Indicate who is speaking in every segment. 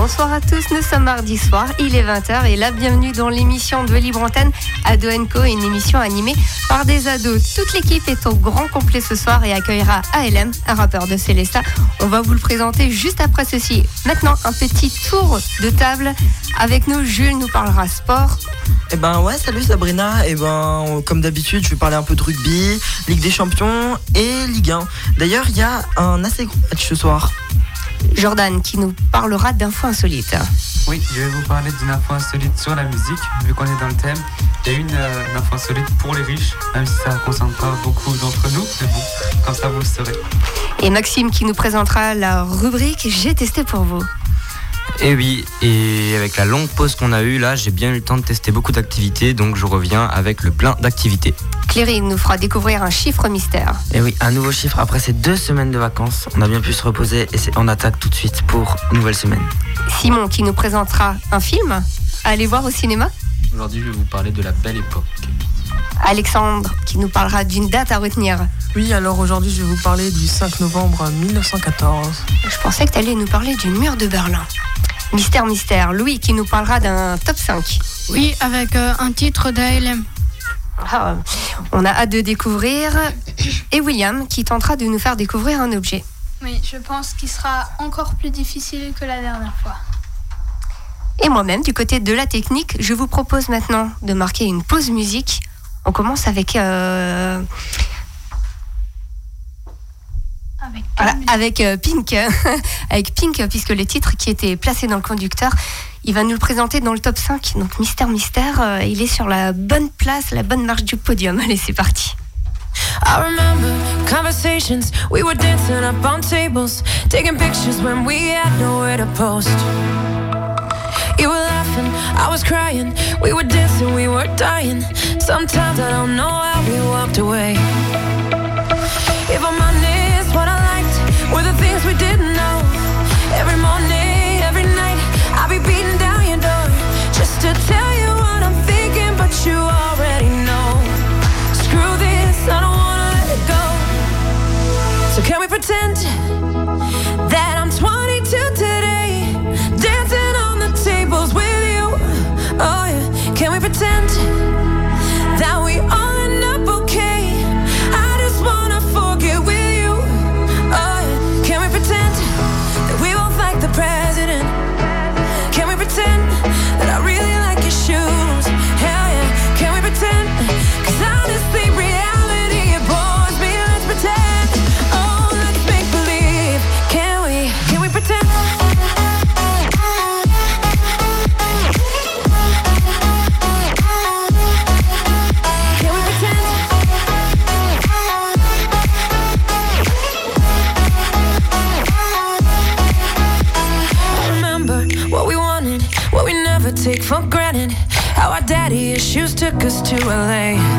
Speaker 1: Bonsoir à tous, nous sommes mardi soir, il est 20h et la bienvenue dans l'émission de Libre Antenne Ado Co, une émission animée par des ados. Toute l'équipe est au grand complet ce soir et accueillera ALM, un rappeur de Célesta. On va vous le présenter juste après ceci. Maintenant, un petit tour de table avec nous. Jules nous parlera sport.
Speaker 2: Eh ben ouais, salut Sabrina. Eh ben comme d'habitude, je vais parler un peu de rugby, Ligue des Champions et Ligue 1. D'ailleurs, il y a un assez gros match ce soir.
Speaker 1: Jordan qui nous parlera d'infos insolites.
Speaker 3: Oui, je vais vous parler d'une info insolite sur la musique, vu qu'on est dans le thème. Il y a une, euh, info insolite pour les riches, même si ça ne concerne pas beaucoup d'entre nous, mais bon, comme ça vous le saurez.
Speaker 1: Et Maxime qui nous présentera la rubrique J'ai testé pour vous.
Speaker 4: Et eh oui, et avec la longue pause qu'on a eue là, j'ai bien eu le temps de tester beaucoup d'activités, donc je reviens avec le plein d'activités.
Speaker 1: Cléry nous fera découvrir un chiffre mystère.
Speaker 2: Et eh oui, un nouveau chiffre après ces deux semaines de vacances. On a bien pu se reposer et c'est en attaque tout de suite pour une nouvelle semaine.
Speaker 1: Simon qui nous présentera un film à aller voir au cinéma.
Speaker 5: Aujourd'hui, je vais vous parler de la belle époque.
Speaker 1: Alexandre qui nous parlera d'une date à retenir.
Speaker 6: Oui, alors aujourd'hui, je vais vous parler du 5 novembre 1914.
Speaker 1: Je pensais que tu allais nous parler du mur de Berlin. Mystère, mystère. Louis qui nous parlera d'un top 5.
Speaker 7: Oui, avec euh, un titre d'ALM.
Speaker 1: Ah, on a hâte de découvrir. Et William qui tentera de nous faire découvrir un objet.
Speaker 7: Oui, je pense qu'il sera encore plus difficile que la dernière fois.
Speaker 1: Et moi-même, du côté de la technique, je vous propose maintenant de marquer une pause musique. On commence avec euh, avec, euh, Pink, avec Pink, puisque les titres qui étaient placés dans le conducteur, il va nous le présenter dans le top 5. Donc Mystère Mystère, euh, il est sur la bonne place, la bonne marche du podium. Allez, c'est parti. I remember conversations, we were dancing up on tables, taking pictures when we had nowhere to post. I was crying, we were dancing, we were dying. Sometimes I don't know how we walked away. If I'm honest, what I liked were the things we didn't know. Every morning, every night, I'll be beating down your door just to tell you what I'm thinking, but you already know. Screw this, I don't wanna let it go. So can we pretend took us to LA.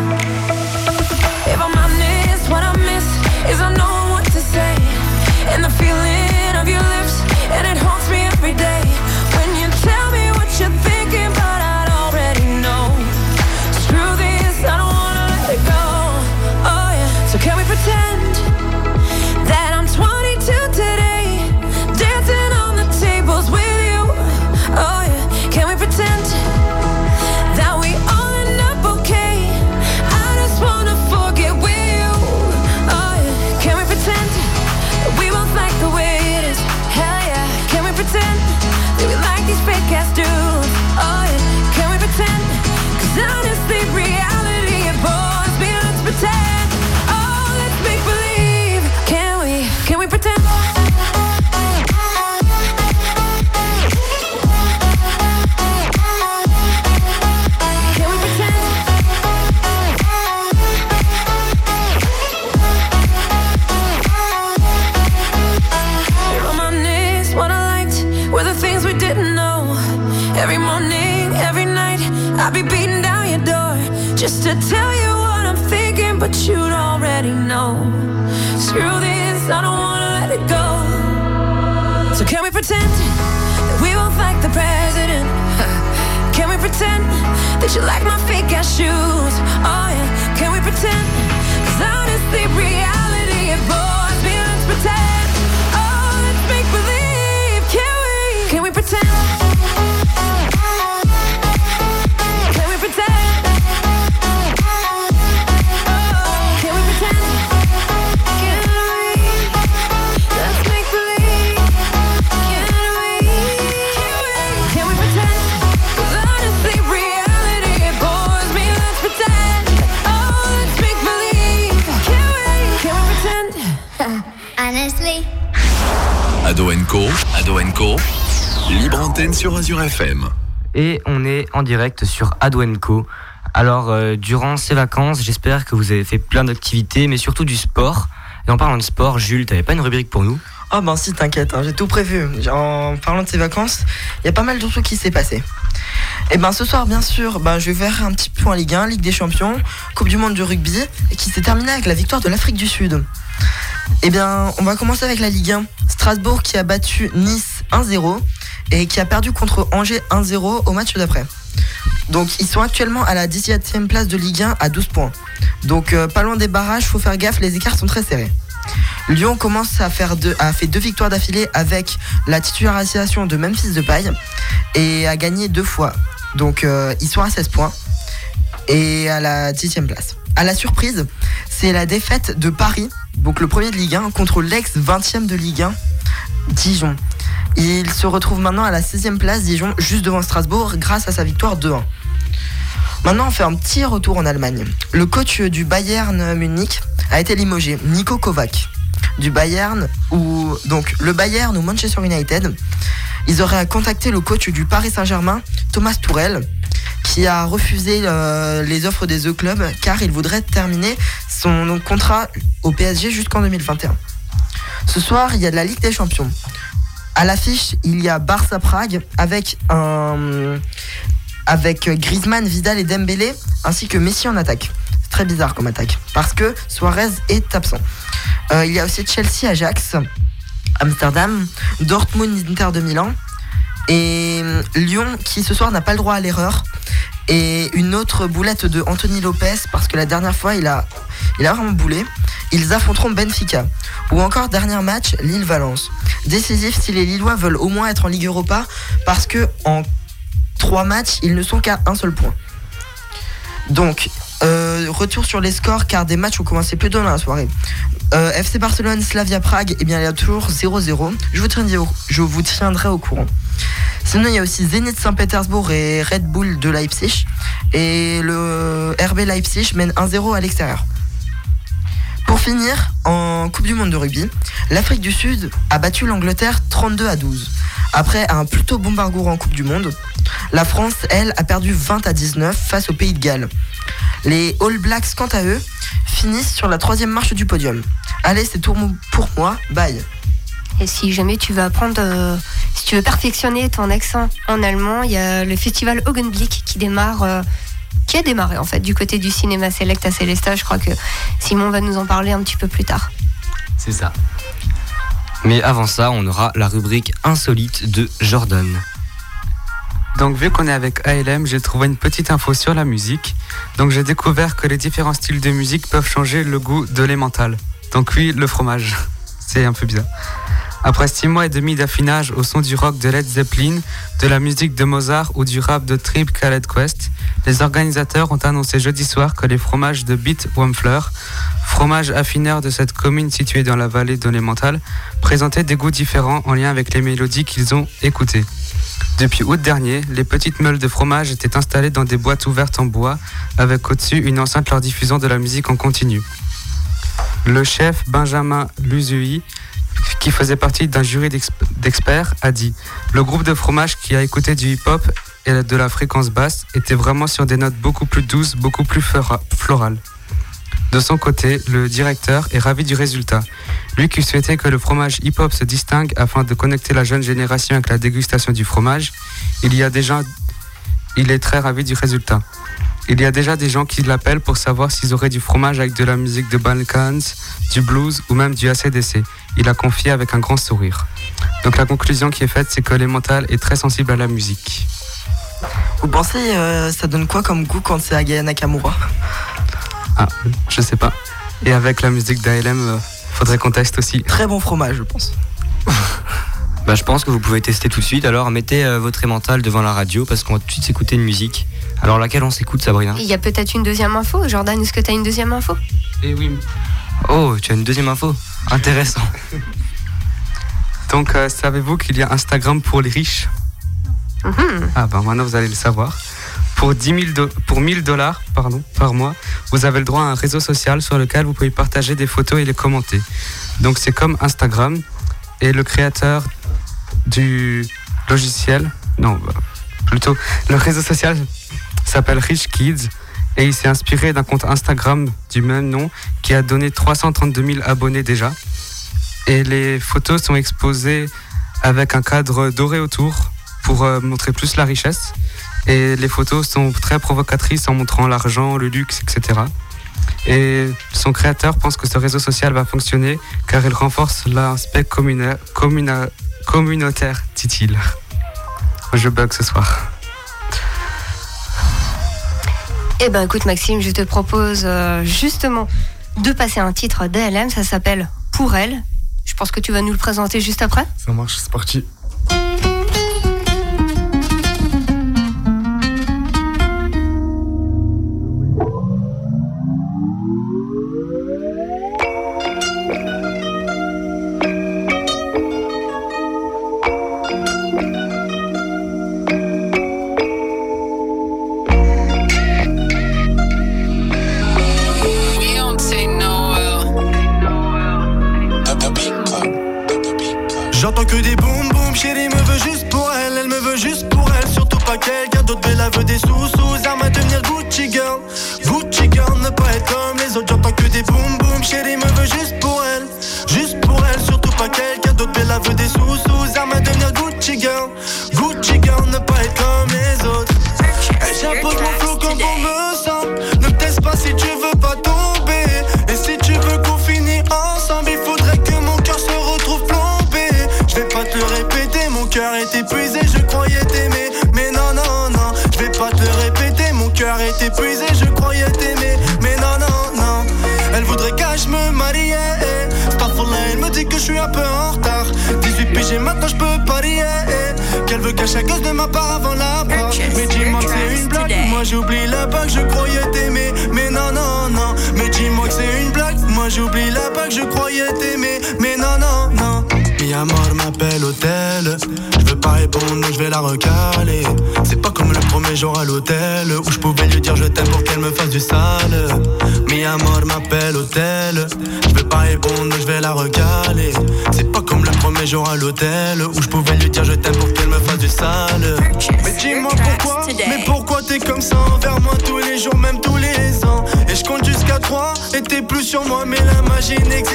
Speaker 8: FM.
Speaker 4: Et on est en direct sur Adwenco. Alors, euh, durant ces vacances, j'espère que vous avez fait plein d'activités, mais surtout du sport. Et en parlant de sport, Jules, t'avais pas une rubrique pour nous?
Speaker 2: Ah ben si, t'inquiète, hein, j'ai tout prévu. En parlant de ces vacances, il y a pas mal de trucs qui s'est passé. Et ben ce soir, bien sûr, ben, je vais faire un petit point Ligue 1, Ligue des Champions, Coupe du Monde du rugby, et qui s'est terminée avec la victoire de l'Afrique du Sud. Eh bien, on va commencer avec la Ligue 1. Strasbourg qui a battu Nice 1-0 et qui a perdu contre Angers 1-0 au match d'après. Donc ils sont actuellement à la 17e place de Ligue 1 à 12 points. Donc euh, pas loin des barrages, faut faire gaffe, les écarts sont très serrés. Lyon commence à faire deux, a fait deux victoires d'affilée avec la titularisation de Memphis de Paille et a gagné deux fois. Donc euh, ils sont à 16 points et à la 10e place. À la surprise, c'est la défaite de Paris, donc le premier de Ligue 1, contre l'ex 20e de Ligue 1, Dijon. Il se retrouve maintenant à la 16e place, Dijon, juste devant Strasbourg, grâce à sa victoire 2-1. Maintenant, on fait un petit retour en Allemagne. Le coach du Bayern Munich a été limogé, Nico Kovac. Du Bayern, ou donc le Bayern ou Manchester United, ils auraient contacté le coach du Paris Saint-Germain, Thomas Tourel, qui a refusé euh, les offres des deux clubs car il voudrait terminer son contrat au PSG jusqu'en 2021. Ce soir, il y a de la Ligue des Champions. À l'affiche, il y a Barça Prague avec un avec Griezmann, Vidal et Dembélé ainsi que Messi en attaque. C'est très bizarre comme attaque parce que Suarez est absent. Euh, il y a aussi Chelsea, Ajax, Amsterdam, Dortmund, Inter de Milan et Lyon qui ce soir n'a pas le droit à l'erreur et une autre boulette de Anthony Lopez parce que la dernière fois il a il a vraiment boulé. Ils affronteront Benfica ou encore dernier match Lille-Valence. Décisif si les Lillois veulent au moins être en Ligue Europa parce que en trois matchs ils ne sont qu'à un seul point. Donc euh, retour sur les scores car des matchs ont commencé plus tôt dans la soirée. Euh, FC Barcelone, Slavia Prague, et bien il y a toujours 0-0. Je vous tiendrai je vous tiendrai au courant. Sinon il y a aussi Zenit Saint-Pétersbourg et Red Bull de Leipzig. Et le RB Leipzig mène 1-0 à l'extérieur. Pour finir, en Coupe du Monde de rugby, l'Afrique du Sud a battu l'Angleterre 32 à 12. Après un plutôt bon en Coupe du Monde, la France, elle, a perdu 20 à 19 face au Pays de Galles. Les All Blacks, quant à eux, finissent sur la troisième marche du podium. Allez, c'est tout pour moi, bye.
Speaker 9: Et si jamais tu veux apprendre, euh, si tu veux perfectionner ton accent en allemand, il y a le festival Augenblick qui démarre, euh, qui a démarré en fait du côté du cinéma Select à Célestat. Je crois que Simon va nous en parler un petit peu plus tard.
Speaker 4: C'est ça. Mais avant ça, on aura la rubrique insolite de Jordan.
Speaker 3: Donc vu qu'on est avec ALM, j'ai trouvé une petite info sur la musique. Donc j'ai découvert que les différents styles de musique peuvent changer le goût de l'émental. Donc oui, le fromage. C'est un peu bizarre. Après six mois et demi d'affinage au son du rock de Led Zeppelin, de la musique de Mozart ou du rap de Trip Khaled Quest, les organisateurs ont annoncé jeudi soir que les fromages de Beat Wampler, fromage affineur de cette commune située dans la vallée de l'Emmental, présentaient des goûts différents en lien avec les mélodies qu'ils ont écoutées. Depuis août dernier, les petites meules de fromage étaient installées dans des boîtes ouvertes en bois, avec au-dessus une enceinte leur diffusant de la musique en continu. Le chef Benjamin Luzui, qui faisait partie d'un jury d'experts, a dit Le groupe de fromage qui a écouté du hip-hop et de la fréquence basse était vraiment sur des notes beaucoup plus douces, beaucoup plus florales. De son côté, le directeur est ravi du résultat. Lui qui souhaitait que le fromage hip-hop se distingue afin de connecter la jeune génération avec la dégustation du fromage, il y a déjà, il est très ravi du résultat. Il y a déjà des gens qui l'appellent pour savoir s'ils auraient du fromage avec de la musique de Balkans, du blues ou même du ACDC. Il a confié avec un grand sourire. Donc la conclusion qui est faite, c'est que l'émental est très sensible à la musique.
Speaker 2: Vous pensez euh, ça donne quoi comme goût quand c'est Agaya Nakamura?
Speaker 3: Ah, je sais pas. Et avec la musique d'ALM, euh, faudrait qu'on teste aussi.
Speaker 2: Très bon fromage, je pense.
Speaker 4: Bah, je pense que vous pouvez tester tout de suite. Alors, mettez euh, votre mental devant la radio parce qu'on va tout de suite s'écouter une musique. Alors, laquelle on s'écoute, Sabrina
Speaker 9: Il y a peut-être une deuxième info. Jordan, est-ce que tu as une deuxième info?
Speaker 3: Et oui.
Speaker 4: Oh, tu as une deuxième info? Intéressant.
Speaker 3: Donc, euh, savez-vous qu'il y a Instagram pour les riches?
Speaker 9: Mhm.
Speaker 3: Ah ben maintenant vous allez le savoir. Pour 10 000 do- pour 1000 dollars pardon, par mois, vous avez le droit à un réseau social sur lequel vous pouvez partager des photos et les commenter. Donc c'est comme Instagram et le créateur du logiciel, non, plutôt le réseau social s'appelle Rich Kids et il s'est inspiré d'un compte Instagram du même nom qui a donné 332 000 abonnés déjà. Et les photos sont exposées avec un cadre doré autour pour euh, montrer plus la richesse. Et les photos sont très provocatrices en montrant l'argent, le luxe, etc. Et son créateur pense que ce réseau social va fonctionner car il renforce l'aspect communa- communa- communautaire, dit-il. Je bug ce soir.
Speaker 9: Eh ben écoute Maxime, je te propose euh, justement de passer un titre d'ALM, ça s'appelle Pour elle. Je pense que tu vas nous le présenter juste après.
Speaker 10: Ça marche, c'est parti.
Speaker 11: À l'hôtel où je pouvais lui dire je t'aime pour qu'elle me fasse du sale. Mi amor m'appelle hôtel. Je veux pas répondre, je vais la recaler. C'est pas comme le premier jour à l'hôtel où je pouvais lui dire je t'aime pour qu'elle me fasse du sale. Mais dis-moi pourquoi, mais pourquoi t'es comme ça envers moi tous les jours, même tous les ans? Et je compte jusqu'à 3 et t'es plus sur moi, mais la magie n'existe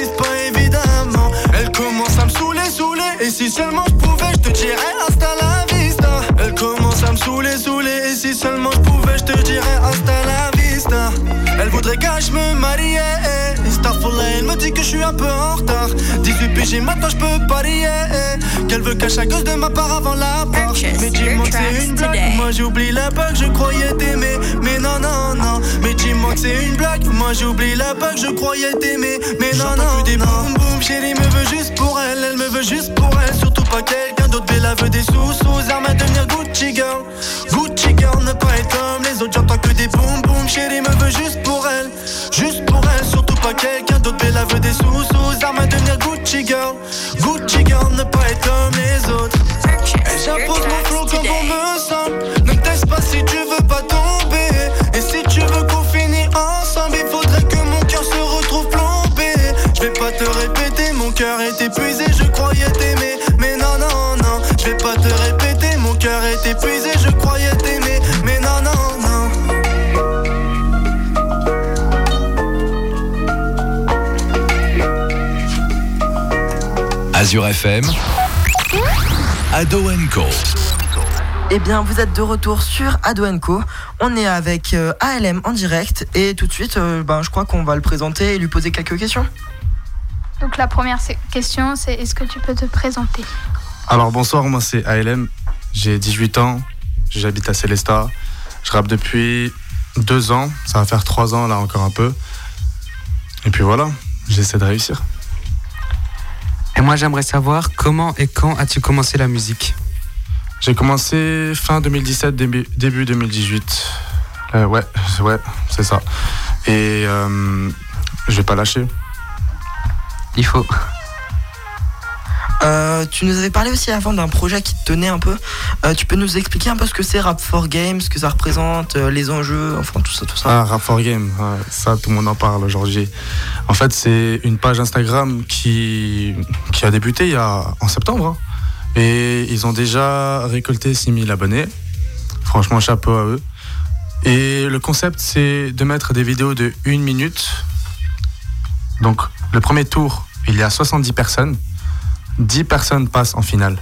Speaker 11: peu en retard. 18 piges maintenant je peux parier. eh. Qu'elle veut cacher à cause de ma part avant la part. Mais dis-moi que c'est une blague. Moi j'oublie la bague, je croyais t'aimer. Mais non, non, non. Mais dis-moi que c'est une blague. Moi j'oublie la bague, je croyais t'aimer. Mais non, non, que des boum boum. Chérie me veut juste pour elle, elle me veut juste pour elle. Surtout pas quelqu'un d'autre, mais la veut des sous sous armes à devenir Gucci girl. Gucci girl, ne pas être comme les autres. J'entends que des boum boum. Chérie me veut juste pour elle, juste pour elle. Surtout quelqu'un d'autre, mais veut des sous sous armes à devenir Gucci girl. Gucci girl, ne pas être comme les autres. Et j'impose mon flow comme on me sent. Ne teste pas si tu veux pas tomber. Et si tu veux qu'on finisse ensemble, il faudrait que mon cœur se retrouve plombé. Je vais pas te répéter, mon cœur est épuisé, je
Speaker 8: Azure FM, Ado Co.
Speaker 2: Eh bien, vous êtes de retour sur Ado Co. On est avec euh, ALM en direct et tout de suite, euh, ben, je crois qu'on va le présenter et lui poser quelques questions.
Speaker 7: Donc la première question, c'est est-ce que tu peux te présenter?
Speaker 10: Alors bonsoir, moi c'est ALM, j'ai 18 ans, j'habite à Célestat, je rappe depuis deux ans, ça va faire trois ans là encore un peu. Et puis voilà, j'essaie de réussir.
Speaker 3: Et moi, j'aimerais savoir comment et quand as-tu commencé la musique
Speaker 10: J'ai commencé fin 2017, début, début 2018. Euh, ouais, ouais, c'est ça. Et euh, je vais pas lâcher.
Speaker 3: Il faut.
Speaker 2: Euh, tu nous avais parlé aussi avant d'un projet qui te tenait un peu. Euh, tu peux nous expliquer un peu ce que c'est Rap for Games, ce que ça représente, euh, les enjeux, enfin tout ça, tout ça.
Speaker 10: Ah, Rap for Game, ouais, ça tout le monde en parle aujourd'hui. En fait, c'est une page Instagram qui, qui a débuté il y a, en septembre. hein. Et ils ont déjà récolté 6000 abonnés. Franchement, chapeau à eux. Et le concept, c'est de mettre des vidéos de 1 minute. Donc, le premier tour, il y a 70 personnes. 10 personnes passent en finale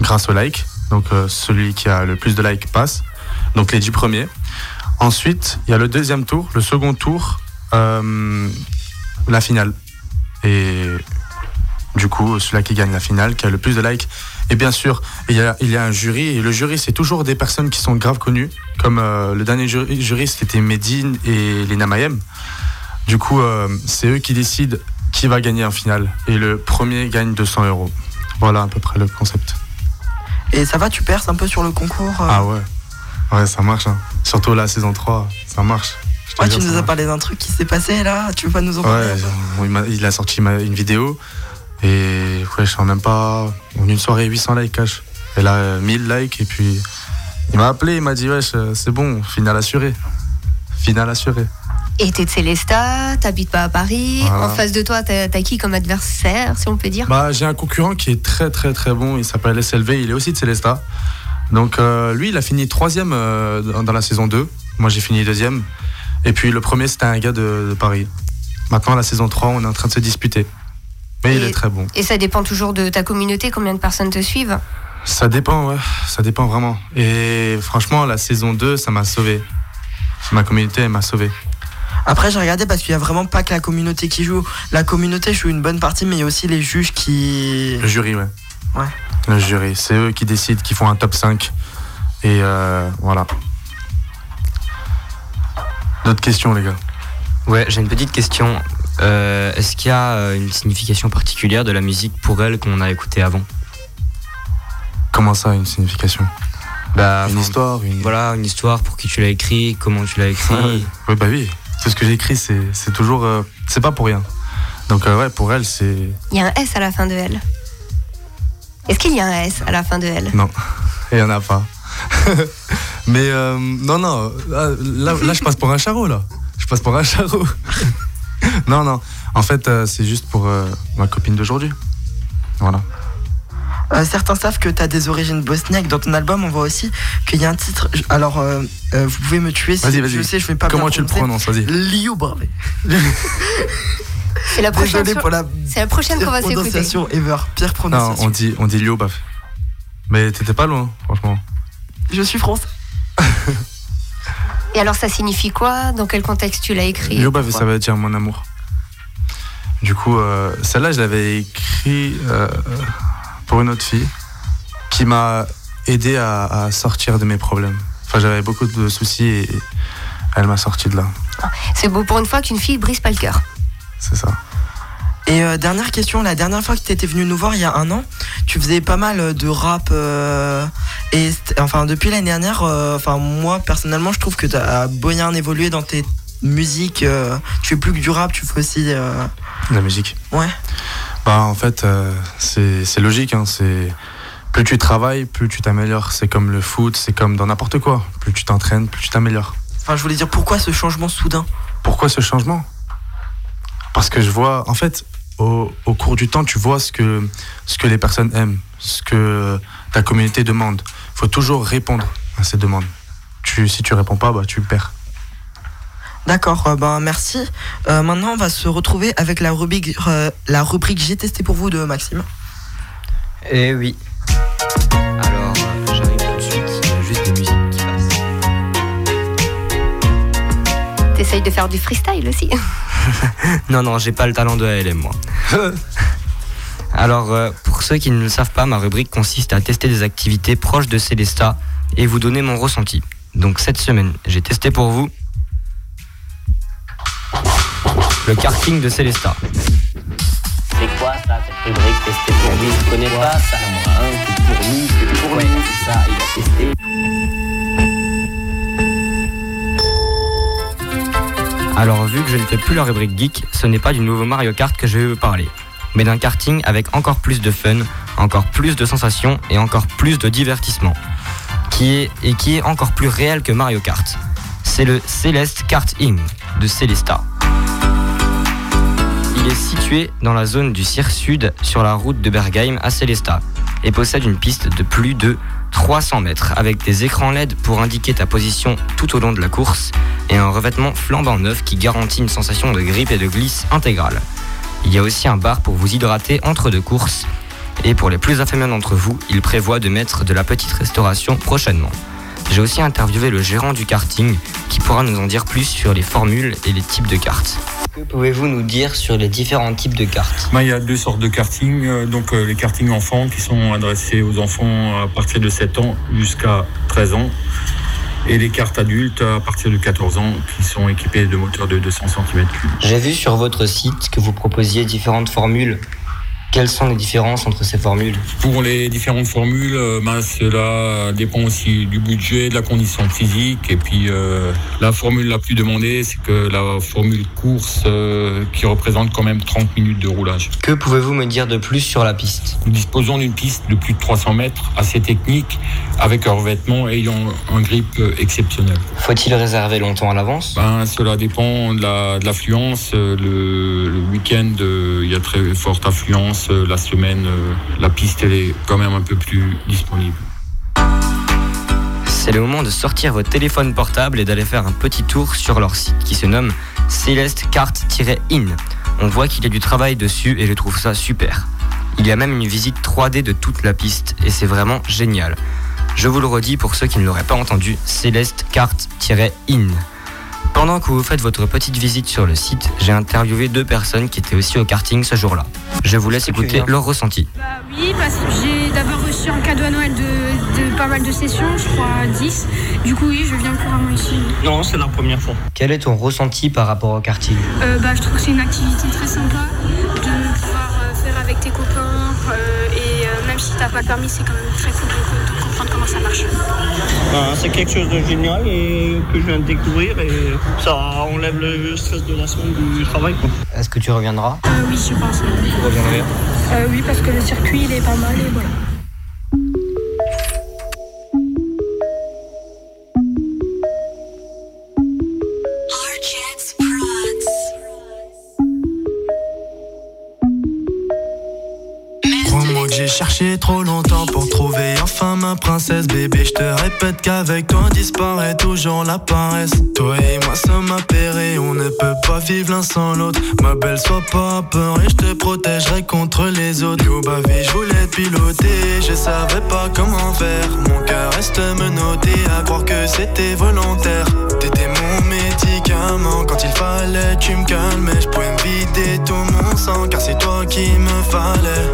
Speaker 10: grâce au like. Donc, euh, celui qui a le plus de likes passe. Donc, les 10 premiers. Ensuite, il y a le deuxième tour, le second tour, euh, la finale. Et du coup, celui-là qui gagne la finale, qui a le plus de likes. Et bien sûr, il y a, il y a un jury. Et le jury, c'est toujours des personnes qui sont grave connues. Comme euh, le dernier jury, jury, c'était Medine et Lena Mayem. Du coup, euh, c'est eux qui décident qui va gagner en finale. Et le premier gagne 200 euros. Voilà à peu près le concept.
Speaker 2: Et ça va, tu perces un peu sur le concours euh
Speaker 10: Ah ouais. Ouais, ça marche. hein. Surtout la saison 3, ça marche.
Speaker 2: Ouais, tu nous as parlé d'un truc qui s'est passé là, tu veux pas nous en parler
Speaker 10: Ouais, il, a sorti ma- une vidéo et ouais, je sens même pas. En une soirée, 800 likes cash. Et là, euh, 1000 likes et puis il m'a appelé, il m'a dit Wesh, euh, c'est bon, finale assurée. Finale assurée.
Speaker 9: Et t'es de Célestat, t'habites pas à Paris.
Speaker 10: Voilà.
Speaker 9: En face de toi, t'as t'as qui comme adversaire, si on peut dire?
Speaker 10: Bah, j'ai un concurrent qui est très très très bon, il s'appelle SLV, il est aussi de Célestat. Donc euh, lui, il a fini troisième euh, dans la saison 2. Moi, j'ai fini deuxième. Et puis le premier, c'était un gars de, de Paris. Maintenant, la saison 3, on est en train de se disputer. Mais il est très bon.
Speaker 9: Et ça dépend toujours de ta communauté, combien de personnes te suivent?
Speaker 10: Ça dépend, ouais. Ça dépend vraiment. Et franchement, la saison 2, ça m'a sauvé. Ma communauté, elle m'a sauvé.
Speaker 2: Après, j'ai regardé parce qu'il y a vraiment pas que la communauté qui joue. La communauté joue une bonne partie, mais il y a aussi les juges qui.
Speaker 10: Le jury, ouais.
Speaker 2: Ouais.
Speaker 10: Le jury, c'est eux qui décident, qui font un top 5. Et euh, voilà. D'autres questions, les gars?
Speaker 4: Ouais, j'ai une petite question. Euh, Est-ce qu'il y a euh, une signification particulière de la musique pour elle qu'on a écoutée avant?
Speaker 10: Comment ça, une signification?
Speaker 4: Bah,
Speaker 10: Une
Speaker 4: enfin,
Speaker 10: histoire une...
Speaker 4: Voilà, une histoire, pour qui tu l'as écrit, comment tu l'as écrit.
Speaker 10: Ouais, bah oui. Tout ce que j'écris, c'est c'est toujours. euh, c'est pas pour rien. Donc, euh, ouais, pour elle, c'est.
Speaker 9: Il y a un S à la fin de L. Est-ce qu'il y a un S à la fin de L?
Speaker 10: Non, il n'y en a pas. Mais euh, non, non, là, là, là, je passe pour un charreau, là. Je passe pour un charreau. non, non, en fait, c'est juste pour ma copine d'aujourd'hui. Voilà.
Speaker 2: Euh, certains savent que tu as des origines bosniaques. Dans ton album, on voit aussi qu'il y a un titre. Alors, euh, euh, vous pouvez me tuer si
Speaker 10: Vas-y, vas-y.
Speaker 2: je sais, je vais pas
Speaker 10: Comment
Speaker 2: bien
Speaker 10: tu le prononces? Vas-y.
Speaker 2: Liuba.
Speaker 9: C'est la prochaine.
Speaker 2: Désolé pour la
Speaker 9: C'est la prochaine qu'on va s'écouter.
Speaker 2: prononciation ever. Pire
Speaker 10: Non,
Speaker 2: prononciation.
Speaker 10: on dit, on dit Liobaf. Mais t'étais pas loin, franchement.
Speaker 2: Je suis français.
Speaker 9: Et alors, ça signifie quoi? Dans quel contexte tu l'as écrit?
Speaker 10: Liobaf, ça veut dire mon amour. Du coup, euh, celle-là, je l'avais écrit euh, pour une autre fille qui m'a aidé à, à sortir de mes problèmes. Enfin, j'avais beaucoup de soucis et elle m'a sorti de là.
Speaker 9: C'est beau pour une fois qu'une fille brise pas le cœur.
Speaker 10: C'est ça.
Speaker 2: Et euh, dernière question, la dernière fois que tu étais venu nous voir il y a un an, tu faisais pas mal euh, de rap. euh, et enfin, depuis l'année dernière, euh, enfin, moi personnellement, je trouve que tu as bien évolué dans tes musiques. euh, tu fais plus que du rap, tu fais aussi. euh,
Speaker 10: La musique.
Speaker 2: Ouais.
Speaker 10: Bah, en fait, euh, c'est logique. Hein, c'est plus tu travailles, plus tu t'améliores. C'est comme le foot, c'est comme dans n'importe quoi. Plus tu t'entraînes, plus tu t'améliores.
Speaker 2: Enfin, je voulais dire pourquoi ce changement soudain?
Speaker 10: Pourquoi ce changement? Parce que je vois, en fait, au, au cours du temps, tu vois ce que, ce que les personnes aiment, ce que ta communauté demande. Il faut toujours répondre à ces demandes. Tu, si tu réponds pas, bah, tu perds.
Speaker 2: D'accord, euh, ben merci. Euh, maintenant, on va se retrouver avec la rubrique, euh, la rubrique J'ai testé pour vous de Maxime.
Speaker 4: Eh oui. Alors, euh, j'arrive tout de suite, il y a juste des musiques qui passent.
Speaker 9: T'essayes de faire du freestyle aussi.
Speaker 4: Non, non, j'ai pas le talent de ALM, moi. Alors, euh, pour ceux qui ne le savent pas, ma rubrique consiste à tester des activités proches de Célesta et vous donner mon ressenti. Donc, cette semaine, j'ai testé pour vous le karting de Célesta.
Speaker 12: C'est quoi ça, cette rubrique testée
Speaker 4: ne connais pas ça, moi. Hein. C'est pour nous, c'est pour nous. C'est ça, il a testé. Alors, vu que je ne fais plus la rubrique geek, ce n'est pas du nouveau Mario Kart que je vais vous parler, mais d'un karting avec encore plus de fun, encore plus de sensations et encore plus de divertissement, qui est, et qui est encore plus réel que Mario Kart. C'est le Celeste Karting de Celesta. Il est situé dans la zone du Cire Sud sur la route de Bergheim à Celesta et possède une piste de plus de 300 mètres avec des écrans LED pour indiquer ta position tout au long de la course et un revêtement flambant neuf qui garantit une sensation de grippe et de glisse intégrale. Il y a aussi un bar pour vous hydrater entre deux courses et pour les plus affamés d'entre vous, il prévoit de mettre de la petite restauration prochainement. J'ai aussi interviewé le gérant du karting qui pourra nous en dire plus sur les formules et les types de cartes. Que pouvez-vous nous dire sur les différents types de cartes?
Speaker 12: Ben, il y a deux sortes de karting. euh, Donc euh, les kartings enfants qui sont adressés aux enfants à partir de 7 ans jusqu'à 13 ans. Et les cartes adultes à partir de 14 ans qui sont équipées de moteurs de 200 cm3.
Speaker 4: J'ai vu sur votre site que vous proposiez différentes formules. Quelles sont les différences entre ces formules
Speaker 12: Pour les différentes formules, euh, ben, cela dépend aussi du budget, de la condition physique. Et puis euh, la formule la plus demandée, c'est que la formule course euh, qui représente quand même 30 minutes de roulage.
Speaker 4: Que pouvez-vous me dire de plus sur la piste
Speaker 12: Nous disposons d'une piste de plus de 300 mètres, assez technique, avec un revêtement ayant un grip exceptionnel.
Speaker 4: Faut-il réserver longtemps à l'avance
Speaker 12: Ben, cela dépend de la- de l'affluence. Le, le week-end, il y a très forte affluence. Euh, La semaine, euh, la piste elle est quand même un peu plus disponible.
Speaker 4: C'est le moment de sortir votre téléphone portable et d'aller faire un petit tour sur leur site qui se nomme celestekart-in. On voit qu'il y a du travail dessus et je trouve ça super. Il y a même une visite 3D de toute la piste et c'est vraiment génial. Je vous le redis pour ceux qui ne l'auraient pas entendu, celestekart-in. Pendant que vous faites votre petite visite sur le site, j'ai interviewé deux personnes qui étaient aussi au karting ce jour-là. Je vous laisse écouter leur ressenti.
Speaker 13: Oui, parce que j'ai d'abord reçu un cadeau à Noël de, de pas mal de sessions, je crois 10. Du coup, oui, je viens couramment ici.
Speaker 4: Non, c'est la première fois. Quel est ton ressenti par rapport au karting?
Speaker 13: Euh, bah, je trouve que c'est une activité très sympa de pouvoir euh, faire avec tes copains. euh, et euh, même si t'as pas le permis, c'est quand même très cool de, de comprendre comment ça marche.
Speaker 14: Ben, c'est quelque chose de génial et que je viens de découvrir et ça enlève le stress de la semaine du travail.
Speaker 4: Est-ce que tu reviendras?
Speaker 13: Euh, oui, je pense.
Speaker 4: Tu reviendrais?
Speaker 13: Euh, oui, parce que le circuit, il est pas mal et voilà.
Speaker 11: Ma princesse bébé Je te répète qu'avec toi disparaît toujours la paresse. Toi et moi sommes appairés, on ne peut pas vivre l'un sans l'autre. Ma belle sois pas peur et je te protégerai contre les autres. Yo bah vie je voulais te piloter, je savais pas comment faire. Mon cœur reste menotté à croire que c'était volontaire. T'étais mon médicament, quand il fallait tu me calmais. Je pouvais me vider tout mon sang car c'est toi qui me fallait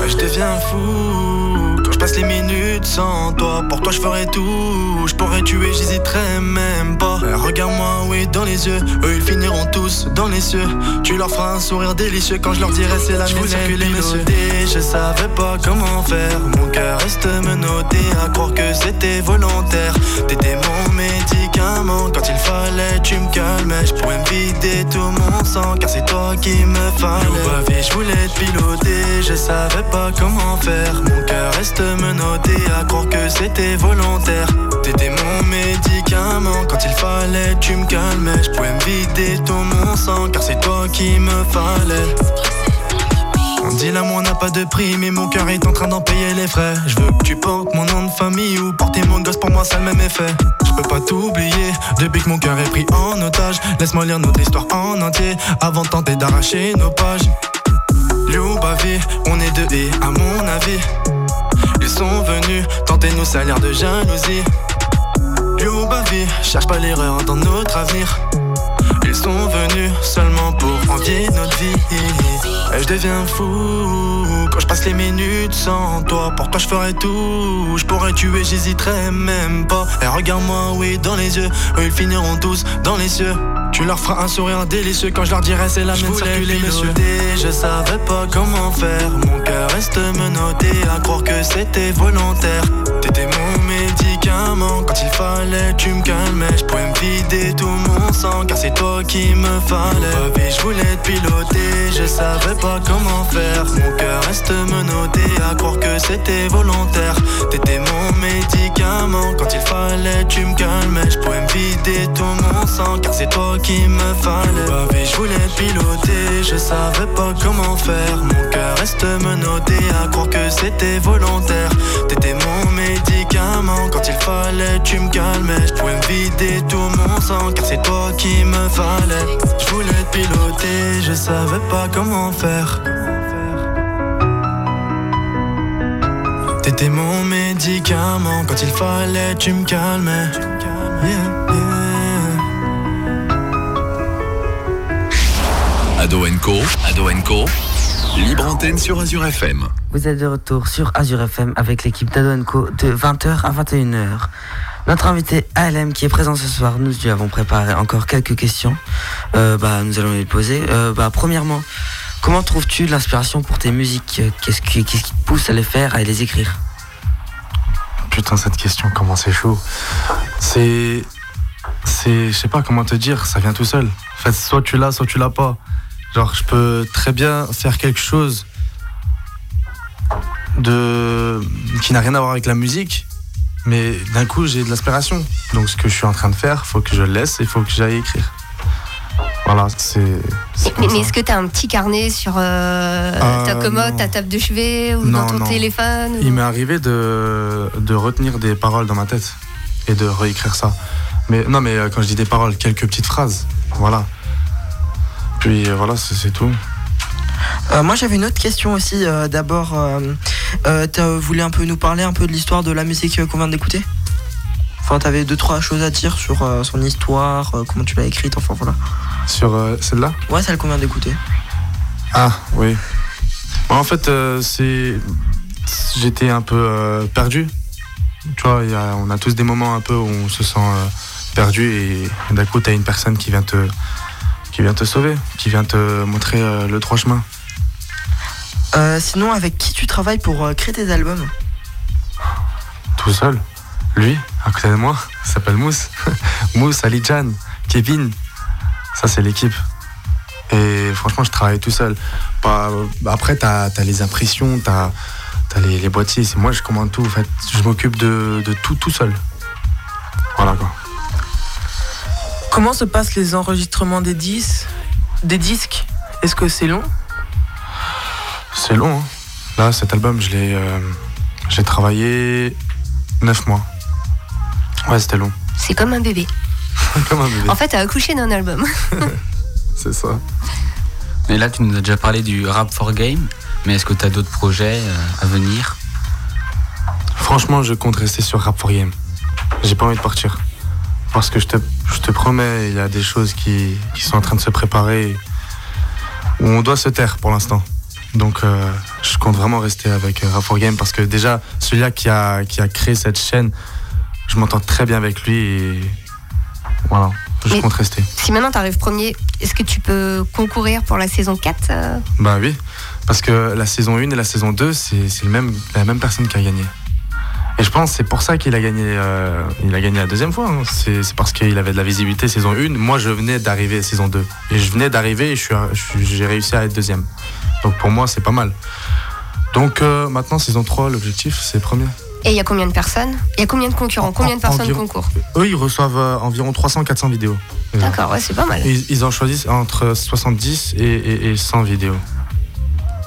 Speaker 11: Ouais, Je deviens fou passe les minutes sans toi. Pour toi, je ferais tout. Je pourrais tuer, j'hésiterais même pas. Regarde-moi, oui, dans les yeux. Eux, ils finiront tous dans les cieux. Tu leur feras un sourire délicieux quand je leur dirai c'est la que les messieurs. Je savais pas comment faire. Mon cœur reste menotté à croire que c'était volontaire. T'étais mon Quand il fallait, tu me calmais. Je pourrais me vider tout mon sang car c'est toi qui me fallait. vie, je voulais te piloter. Je savais pas comment faire. Mon cœur reste menotté à croire que c'était volontaire. T'étais mon médicament. Quand il fallait, tu me calmais. Je pouvais me vider tout mon sang car c'est toi qui me fallait. On dit l'amour pas de prix, mais mon cœur est en train d'en payer les frais. Je veux que tu portes mon nom de famille ou porter mon gosse, pour moi ça le même effet. Je peux pas t'oublier depuis que mon cœur est pris en otage. Laisse-moi lire notre histoire en entier avant de tenter d'arracher nos pages. Loubavi, on est deux et à mon avis, ils sont venus tenter nous salir de jalousie. Loubavi, cherche pas l'erreur dans notre avenir. Sont venus seulement pour envier notre vie. Et je deviens fou quand je passe les minutes sans toi. Pour toi, je ferais tout. Je pourrais tuer, j'hésiterais même pas. Et regarde-moi, oui, dans les yeux. Eux, ils finiront tous dans les cieux. Tu leur feras un sourire délicieux quand je leur dirai c'est la mienne circuler messieurs Je savais pas comment faire Mon cœur reste menotté à croire que c'était volontaire T'étais mon médicament. Quand il fallait tu me calmais Je pouvais me vider tout mon sang Car c'est toi qui me fallait Pavé je voulais te piloter Je savais pas comment faire. Mon cœur reste menotté à croire que c'était volontaire. T'étais mon médicament. Quand il fallait tu me calmais Je pouvais me vider tout mon sang Car c'est toi qui me fallait Pavé je voulais te piloter Je savais pas comment faire. Mon cœur reste menotté à croire que c'était volontaire. T'étais mon médicament Quand il fallait tu me calmais Je pouvais me vider tout mon sang Car c'est toi qui me fallait Je voulais te piloter Je savais pas comment faire. T'étais mon médicament. Quand il fallait tu me calmais.
Speaker 8: Ado Co, Ado Co, libre antenne sur Azure FM.
Speaker 15: Vous êtes de retour sur Azure FM avec l'équipe d'Adoenco de 20h à 21h. Notre invité ALM qui est présent ce soir, nous lui avons préparé encore quelques questions. Euh, bah, nous allons les poser. Euh, bah, premièrement, comment trouves-tu l'inspiration pour tes musiques? Qu'est-ce qui, te pousse à les faire, à les écrire?
Speaker 10: Putain, cette question, comment c'est chaud. C'est. C'est. Je sais pas comment te dire, ça vient tout seul. En fait, soit tu l'as, soit tu l'as pas. Genre, je peux très bien faire quelque chose de qui n'a rien à voir avec la musique, mais d'un coup, j'ai de l'inspiration. Donc, ce que je suis en train de faire, faut que je le laisse et faut que j'aille écrire. Voilà, c'est. c'est
Speaker 9: Mais, mais est-ce que tu as un petit carnet sur euh, ta
Speaker 10: Euh,
Speaker 9: commode,
Speaker 10: non.
Speaker 9: ta table de chevet ou
Speaker 10: Non,
Speaker 9: dans ton
Speaker 10: non.
Speaker 9: téléphone ou-
Speaker 10: Il m'est arrivé de, de retenir des paroles dans ma tête et de réécrire ça. Mais non, mais euh, quand je dis des paroles, quelques petites phrases. Voilà. Puis euh, voilà, c'est tout.
Speaker 2: Euh, moi j'avais une autre question aussi. euh, D'abord, euh, tu voulais un peu nous parler un peu de l'histoire de la musique qu'on vient d'écouter? Enfin, t'avais deux trois choses à dire sur son histoire, comment tu l'as écrite, enfin voilà.
Speaker 10: Sur celle-là?
Speaker 2: Ouais, celle qu'on vient d'écouter.
Speaker 10: Ah, oui. Bon, en fait, c'est. J'étais un peu perdu. Tu vois, il y a- on a tous des moments un peu où on se sent perdu et d'un coup, t'as une personne qui vient te. Qui vient te sauver, qui vient te montrer euh, le droit chemin.
Speaker 2: Euh, sinon, avec qui tu travailles pour euh, créer tes albums?
Speaker 10: Tout seul. Lui, à côté de moi, il s'appelle Mousse. Mousse, Ali Jan, Kevin. Ça, c'est l'équipe. Et franchement, je travaille tout seul. Pas- Après, tu as, les impressions, tu as, les, les boîtiers. C'est moi, je commande tout. En fait, je m'occupe de, de tout tout seul. Voilà quoi.
Speaker 6: Comment se passent les enregistrements des disques Des disques? Est-ce que c'est long?
Speaker 10: C'est long. hein. Là, cet album, je l'ai euh, j'ai travaillé 9 mois. Ouais, c'était long.
Speaker 9: C'est comme un bébé.
Speaker 10: Comme un bébé.
Speaker 9: En fait, t'as accouché d'un album.
Speaker 10: C'est ça.
Speaker 5: Mais là, tu nous as déjà parlé du rap for game. Mais est-ce que tu as d'autres projets euh, à venir?
Speaker 10: Franchement, je compte rester sur Rap for Game. J'ai pas envie de partir. Parce que je te, je te promets, il y a des choses qui, qui sont en train de se préparer où on doit se taire pour l'instant. Donc, euh, je compte vraiment rester avec euh, Rap for Game parce que déjà, celui-là qui a, qui a créé cette chaîne, je m'entends très bien avec lui et voilà, je
Speaker 9: Mais-
Speaker 10: compte rester.
Speaker 9: Si maintenant t'arrives premier, est-ce que tu peux concourir pour la saison 4 euh?
Speaker 10: Bah oui, parce que la saison 1 et la saison 2, c'est c'est le même, la même personne qui a gagné. Et je pense que c'est pour ça qu'il a gagné euh, il a gagné la deuxième fois. hein. C'est parce qu'il avait de la visibilité saison 1. Moi, je venais d'arriver saison 2. Et je venais d'arriver et je je j'ai réussi à être deuxième. Donc pour moi, c'est pas mal. Donc euh, maintenant, saison 3, l'objectif, c'est premier.
Speaker 9: Et il y a combien de personnes? Il y a combien de concurrents? Combien de personnes
Speaker 10: environ-
Speaker 9: concourent?
Speaker 10: Eux, ils reçoivent euh, environ 300-400 vidéos.
Speaker 9: D'accord, ouais, c'est pas mal.
Speaker 10: Ils, ils en choisissent entre 70 et, et- et 100 vidéos.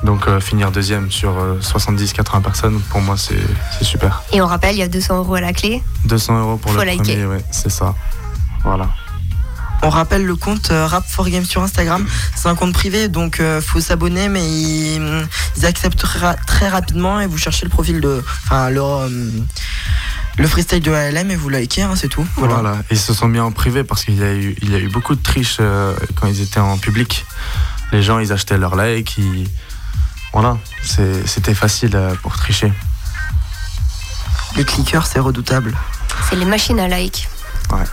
Speaker 10: Donc euh, finir deuxième sur 70-80 personnes, pour moi, c'est c'est super.
Speaker 9: Et on rappelle, il y a 200 euros à la clé.
Speaker 10: 200 euros pour
Speaker 9: Faut
Speaker 10: le
Speaker 9: liker.
Speaker 10: premier, ouais, c'est ça. Voilà.
Speaker 2: On rappelle le compte euh, Rap for Game sur Instagram. C'est un compte privé, donc euh, faut s'abonner, mais ils, ils acceptent très, ra- très rapidement et vous cherchez le profil de, enfin le, euh, le freestyle de ALM et vous likez, hein, c'est tout.
Speaker 10: Voilà.
Speaker 2: Voilà.
Speaker 10: Ils se sont mis en privé parce qu'il y, a eu- il y a eu beaucoup de triches euh, quand ils étaient en public. Les gens, ils achetaient leur like. ils- Voilà, c'était facile euh, pour tricher.
Speaker 2: Les clickers, c'est redoutable.
Speaker 9: C'est les machines à like.
Speaker 10: Ouais.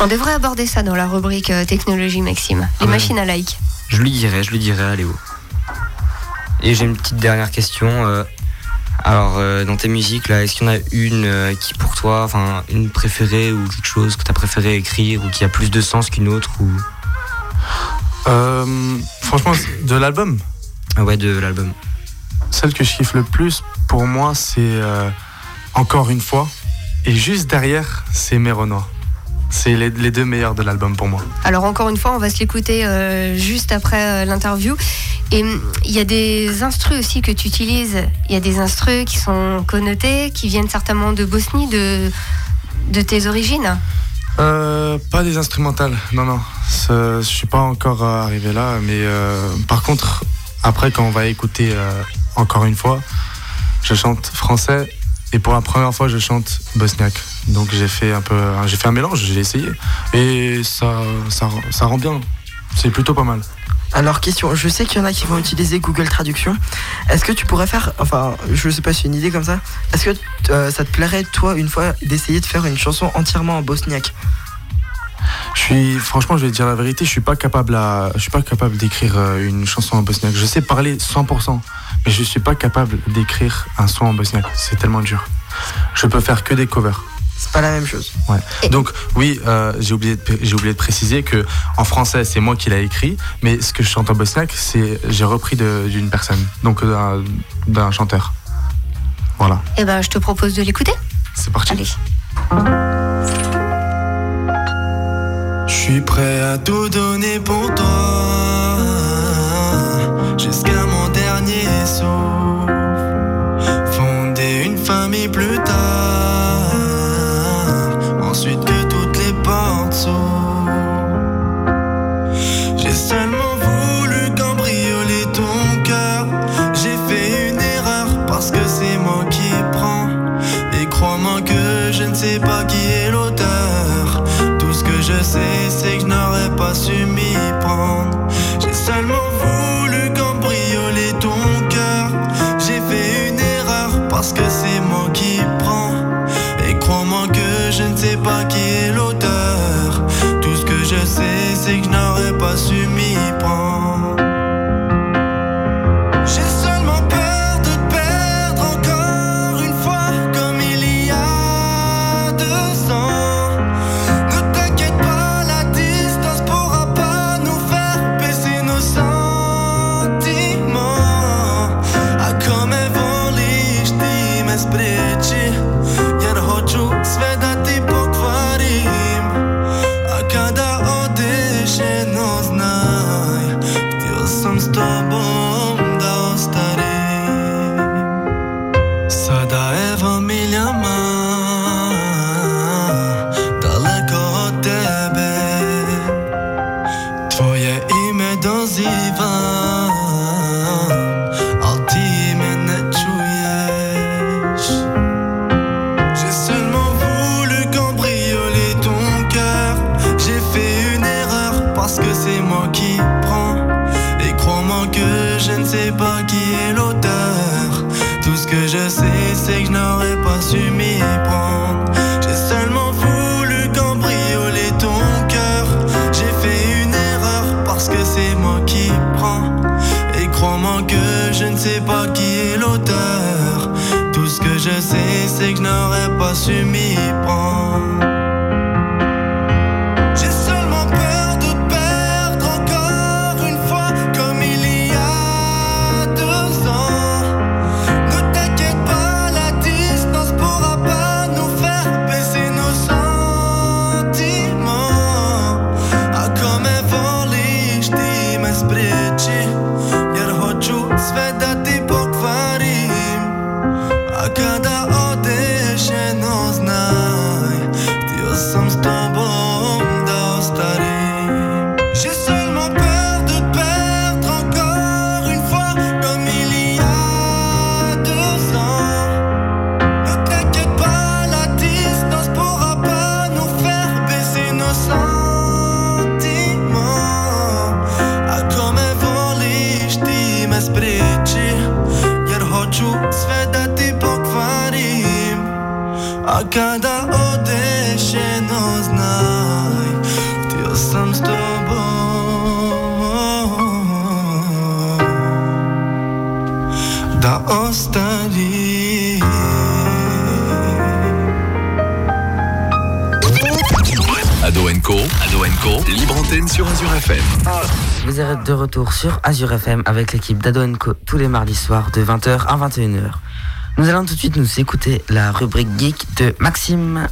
Speaker 9: On devrait aborder ça dans la rubrique euh, technologie, Maxime. Les
Speaker 4: Ouais.
Speaker 9: machines à like.
Speaker 4: Je lui dirai, je lui dirai à Léo. Et j'ai une petite dernière question. euh, alors, dans tes musiques, là, est-ce qu'il y en a une qui, pour toi, enfin, une préférée ou quelque chose que tu as préféré écrire ou qui a plus de sens qu'une autre ou...
Speaker 10: Euh, franchement, de l'album
Speaker 4: Ah ouais, de l'album.
Speaker 10: Celle que je kiffe le plus, pour moi, c'est euh, Encore une fois. Et juste derrière, c'est Méronois. C'est les, les deux meilleurs de l'album pour moi.
Speaker 9: Alors encore une fois, on va se l'écouter euh, juste après euh, l'interview. Et hum, il y a des instrus aussi que tu utilises. Il y a des instrus qui sont connotés, qui viennent certainement de Bosnie, de, de tes origines.
Speaker 10: Euh, pas des instrumentales, non, non. Je suis pas encore arrivé là, mais par contre, après, quand on va écouter encore une fois, je chante français et pour la première fois, je chante bosniaque. Donc j'ai fait un peu, j'ai fait un mélange, j'ai essayé et ça, ça, rend bien. C'est plutôt pas mal.
Speaker 2: Alors question, je sais qu'il y en a qui vont utiliser Google Traduction. Est-ce que tu pourrais faire, enfin, je sais pas si c'est une idée comme ça. Est-ce que euh, ça te plairait toi une fois d'essayer de faire une chanson entièrement en bosniaque?
Speaker 10: Je suis, franchement, je vais te dire la vérité, je suis pas capable à, je suis pas capable d'écrire euh, une chanson en bosniaque. Je sais parler 100%, mais je suis pas capable d'écrire un son en bosniaque. C'est tellement dur. Je peux faire que des covers.
Speaker 2: C'est pas la même chose.
Speaker 10: Ouais. Donc oui, euh, j'ai oublié, de- j'ai oublié de préciser que en français c'est moi qui l'ai écrit, mais ce que je chante en bosniaque c'est j'ai repris d'une personne, donc euh, d'un- d'un chanteur. Voilà.
Speaker 9: Eh ben, je te propose de l'écouter.
Speaker 10: C'est parti.
Speaker 9: Allez.
Speaker 11: Je suis prêt à tout donner pour toi que je sais, c'est que je n'aurais pas su m'y prendre. J'ai seulement voulu cambrioler ton cœur. J'ai fait une erreur parce que c'est moi qui prends. Et crois-moi que je ne sais pas qui est l'auteur. Tout ce que je sais, c'est que je n'aurais pas su m'y
Speaker 8: Azure.
Speaker 15: Vous êtes de retour sur Azure FM avec l'équipe d'Ado Co tous les mardis soirs de 20h à 21h. Nous allons tout de suite nous écouter la rubrique geek de Maxime.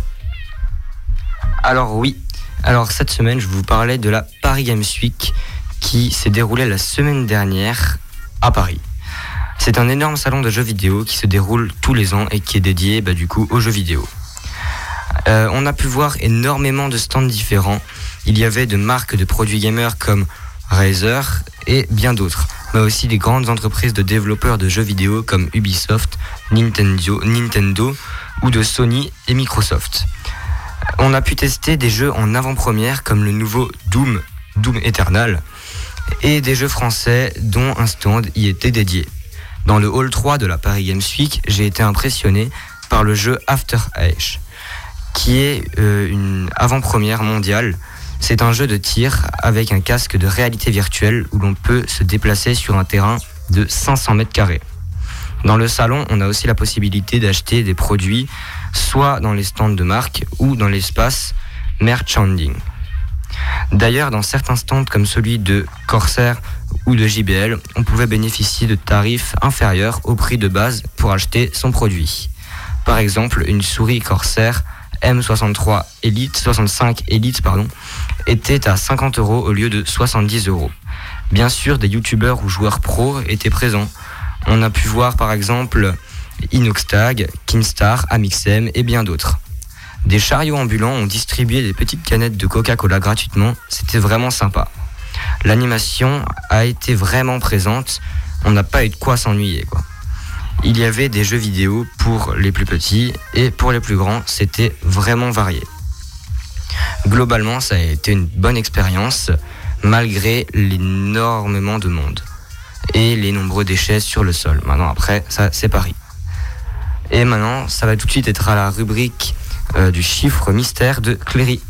Speaker 4: Alors oui, alors cette semaine je vous parlais de la Paris Games Week qui s'est déroulée la semaine dernière à Paris. C'est un énorme salon de jeux vidéo qui se déroule tous les ans et qui est dédié bah, du coup aux jeux vidéo. Euh, on a pu voir énormément de stands différents. Il y avait de marques de produits gamers comme Razer et bien d'autres, mais aussi des grandes entreprises de développeurs de jeux vidéo comme Ubisoft, Nintendo, Nintendo ou de Sony et Microsoft. On a pu tester des jeux en avant-première comme le nouveau Doom, Doom Eternal, et des jeux français dont un stand y était dédié. Dans le hall 3 de la Paris Games Week, j'ai été impressionné par le jeu After Age, qui est euh, une avant-première mondiale. C'est un jeu de tir avec un casque de réalité virtuelle où l'on peut se déplacer sur un terrain de 500 mètres carrés. Dans le salon, on a aussi la possibilité d'acheter des produits soit dans les stands de marque ou dans l'espace merchanding. D'ailleurs, dans certains stands comme celui de Corsair ou de JBL, on pouvait bénéficier de tarifs inférieurs au prix de base pour acheter son produit. Par exemple, une souris Corsair M63 Elite, 65 Elite pardon, était à 50 euros au lieu de 70 euros. Bien sûr, des youtubeurs ou joueurs pro étaient présents. On a pu voir par exemple Inoxtag, Kinstar, Amixem et bien d'autres. Des chariots ambulants ont distribué des petites canettes de Coca-Cola gratuitement, c'était vraiment sympa. L'animation a été vraiment présente, on n'a pas eu de quoi s'ennuyer. Il y avait des jeux vidéo pour les plus petits et pour les plus grands, c'était vraiment varié. Globalement, ça a été une bonne expérience malgré l'énormément de monde et les nombreux déchets sur le sol. Maintenant, après, ça, c'est Paris. Et maintenant, ça va tout de suite être à la rubrique euh, du chiffre mystère de Cléry.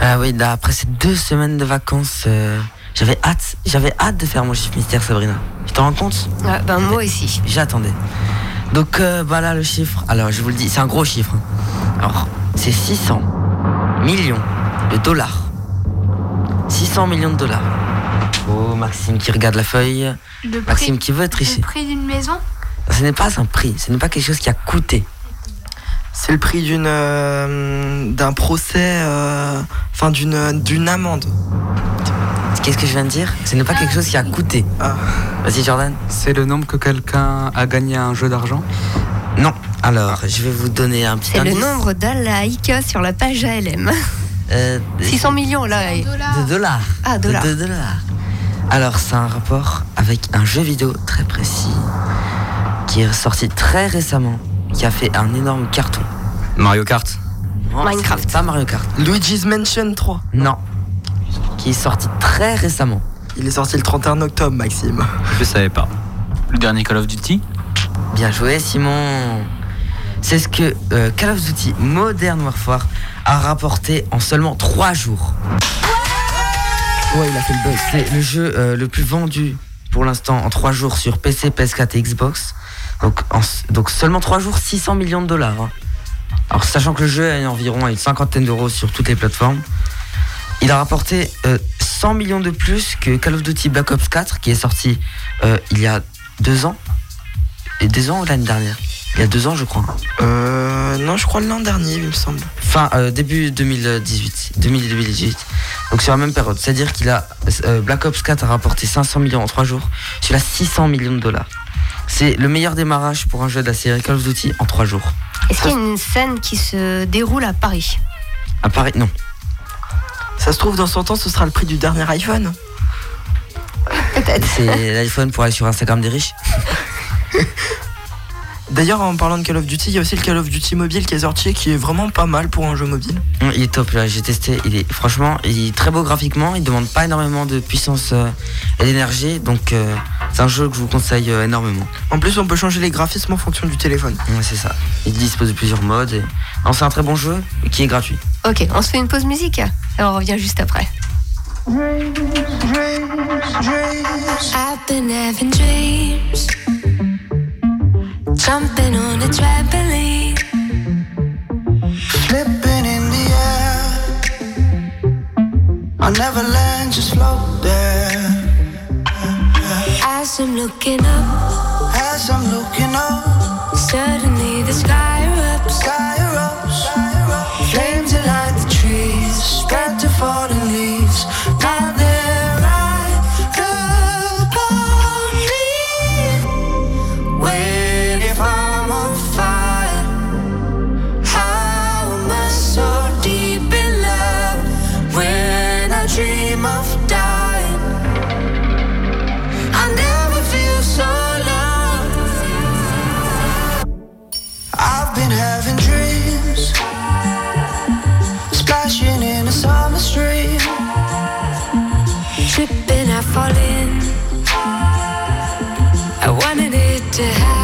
Speaker 15: Ah oui, là, après ces deux semaines de vacances, euh, j'avais hâte, j'avais hâte de faire mon chiffre mystère, Sabrina. Tu t'en rends compte?
Speaker 9: Ah, ben, moi aussi.
Speaker 15: J'attendais. Donc euh, voilà le chiffre. Alors je vous le dis, c'est un gros chiffre. hein. Alors c'est 600 millions de dollars. 600 millions de dollars. Oh Maxime qui regarde la feuille.
Speaker 7: Le prix,
Speaker 15: Maxime qui veut tricher.
Speaker 7: le prix d'une maison?
Speaker 15: Ce n'est pas un prix, ce n'est pas quelque chose qui a coûté.
Speaker 2: C'est le prix d'une euh, d'un procès, euh, enfin d'une d'une amende.
Speaker 15: Qu'est-ce que je viens de dire? Ce n'est pas quelque chose qui a coûté.
Speaker 2: Ah.
Speaker 15: Vas-y Jordan.
Speaker 3: C'est le nombre que quelqu'un a gagné à un jeu d'argent?
Speaker 15: Non. Alors, je vais vous donner un petit
Speaker 9: C'est le nombre de likes sur la page ALM.
Speaker 15: Euh,
Speaker 9: 600 millions là. et-
Speaker 15: de dollars.
Speaker 9: Ah, dollars.
Speaker 15: de dollars. Alors, c'est un rapport avec un jeu vidéo très précis qui est sorti très récemment, qui a fait un énorme carton.
Speaker 4: Mario Kart.
Speaker 15: Non,
Speaker 9: Minecraft.
Speaker 15: c'est Pas Mario Kart.
Speaker 2: Luigi's Mansion 3.
Speaker 15: Non. Qui est sorti très récemment.
Speaker 2: Il est sorti le 31 octobre, Maxime.
Speaker 4: Je savais pas.
Speaker 5: Le dernier Call of Duty
Speaker 15: Bien joué, Simon. C'est ce que euh, Call of Duty Modern Warfare a rapporté en seulement 3 jours. Ouais, il a fait le buzz. C'est le jeu euh, le plus vendu pour l'instant en 3 jours sur PC, PS4 et Xbox. Donc, en- donc seulement 3 jours, 600 millions de dollars. hein. Alors sachant que le jeu est environ à une cinquantaine d'euros sur toutes les plateformes. Il a rapporté euh, 100 millions de plus que Call of Duty Black Ops 4 qui est sorti euh, il y a 2 ans. Et 2 ans ou l'année dernière? Il y a 2 ans je crois.
Speaker 2: Euh, non, je crois l'an dernier, il me semble.
Speaker 15: Fin euh, début 2018, 2018. Donc sur la même période. C'est-à-dire qu'il a euh, Black Ops 4 a rapporté 500 millions en 3 jours. Celui-là 600 millions de dollars. C'est le meilleur démarrage pour un jeu de la série Call of Duty en 3 jours.
Speaker 9: Est-ce qu'il y a une scène qui se déroule à Paris?
Speaker 15: À Paris, non.
Speaker 2: Ça se trouve, dans 100 ans, ce sera le prix du dernier iPhone.
Speaker 9: Peut-être.
Speaker 15: C'est l'iPhone pour aller sur Instagram des riches.
Speaker 2: D'ailleurs, en parlant de Call of Duty, il y a aussi le Call of Duty mobile qui est sorti, qui est vraiment pas mal pour un jeu mobile.
Speaker 15: Hum, Il est top là, j'ai testé. Il est franchement, il est très beau graphiquement. Il demande pas énormément de puissance euh, et d'énergie, donc euh, c'est un jeu que je vous conseille euh, énormément.
Speaker 2: En plus, on peut changer les graphismes en fonction du téléphone.
Speaker 15: Ouais, c'est ça. Il dispose de plusieurs modes. et Non, c'est un très bon jeu qui est gratuit.
Speaker 9: Ok, on se fait une pause musique et on revient juste après.
Speaker 1: I've been having dreams, jumping on a trampoline,
Speaker 11: Flipping in the air. I'll never land, just float there.
Speaker 1: as I'm looking up,
Speaker 11: As I'm looking up,
Speaker 1: suddenly the sky erupts,
Speaker 11: sky to
Speaker 1: happen.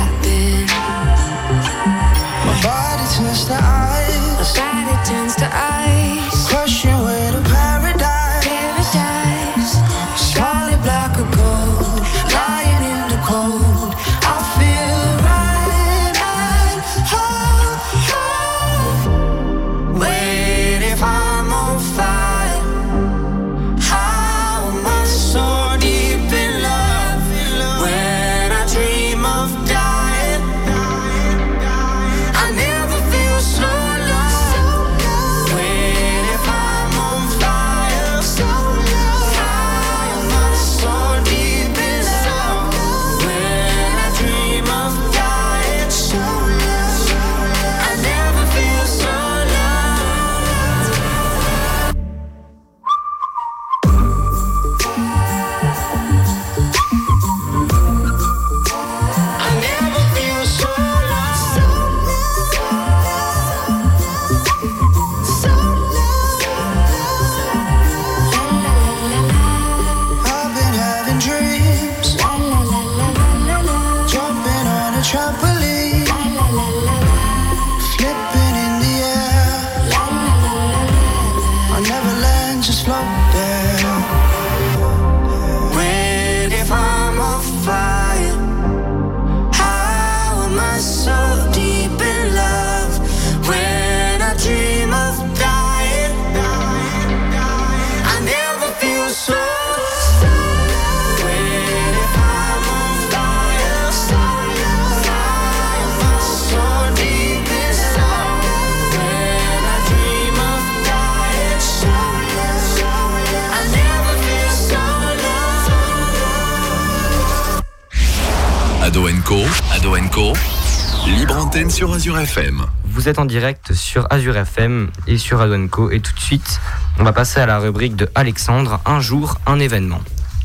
Speaker 8: Sur Azure FM.
Speaker 4: Vous êtes en direct sur Azure FM et sur Adonco et tout de suite, on va passer à la rubrique de Alexandre, un jour, un événement.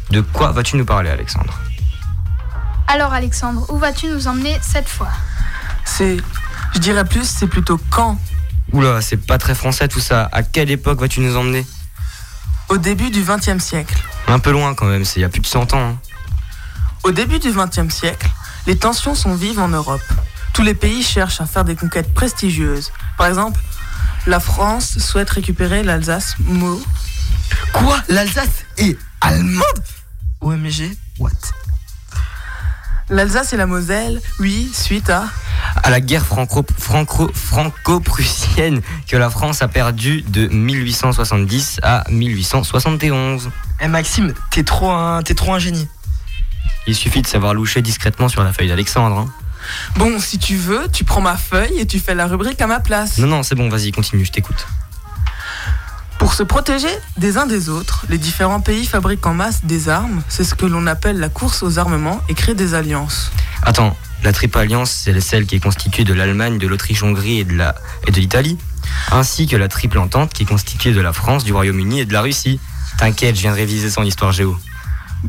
Speaker 4: De quoi vas-tu nous parler Alexandre?
Speaker 7: Alors Alexandre, où vas-tu nous emmener cette fois?
Speaker 6: C'est. Je dirais plus, c'est plutôt quand?
Speaker 4: Oula, c'est pas très français tout ça. À quelle époque vas-tu nous emmener?
Speaker 6: Au début du XXe siècle.
Speaker 4: Un peu loin quand même, c'est il y a plus de 100 ans. hein.
Speaker 6: Au début du XXe siècle, les tensions sont vives en Europe. Tous les pays cherchent à faire des conquêtes prestigieuses. Par exemple, la France souhaite récupérer l'Alsace Mo.
Speaker 2: Quoi? L'Alsace est allemande? OMG, what?
Speaker 6: L'Alsace et la Moselle, oui, suite à.
Speaker 4: À la guerre franco- franco- franco-prussienne que la France a perdue de 1870 à 1871.
Speaker 2: Eh Maxime, t'es trop un, t'es trop un génie.
Speaker 4: Il suffit de savoir loucher discrètement sur la feuille d'Alexandre. hein.
Speaker 6: Bon, si tu veux, tu prends ma feuille et tu fais la rubrique à ma place.
Speaker 4: Non, non, c'est bon, vas-y, continue, je t'écoute.
Speaker 6: Pour se protéger des uns des autres, les différents pays fabriquent en masse des armes. C'est ce que l'on appelle la course aux armements et créent des alliances.
Speaker 4: Attends, la triple alliance, c'est celle qui est constituée de l'Allemagne, de l'Autriche-Hongrie et de la- et de l'Italie, ainsi que la triple entente qui est constituée de la France, du Royaume-Uni et de la Russie. T'inquiète, je viens de réviser son histoire géo.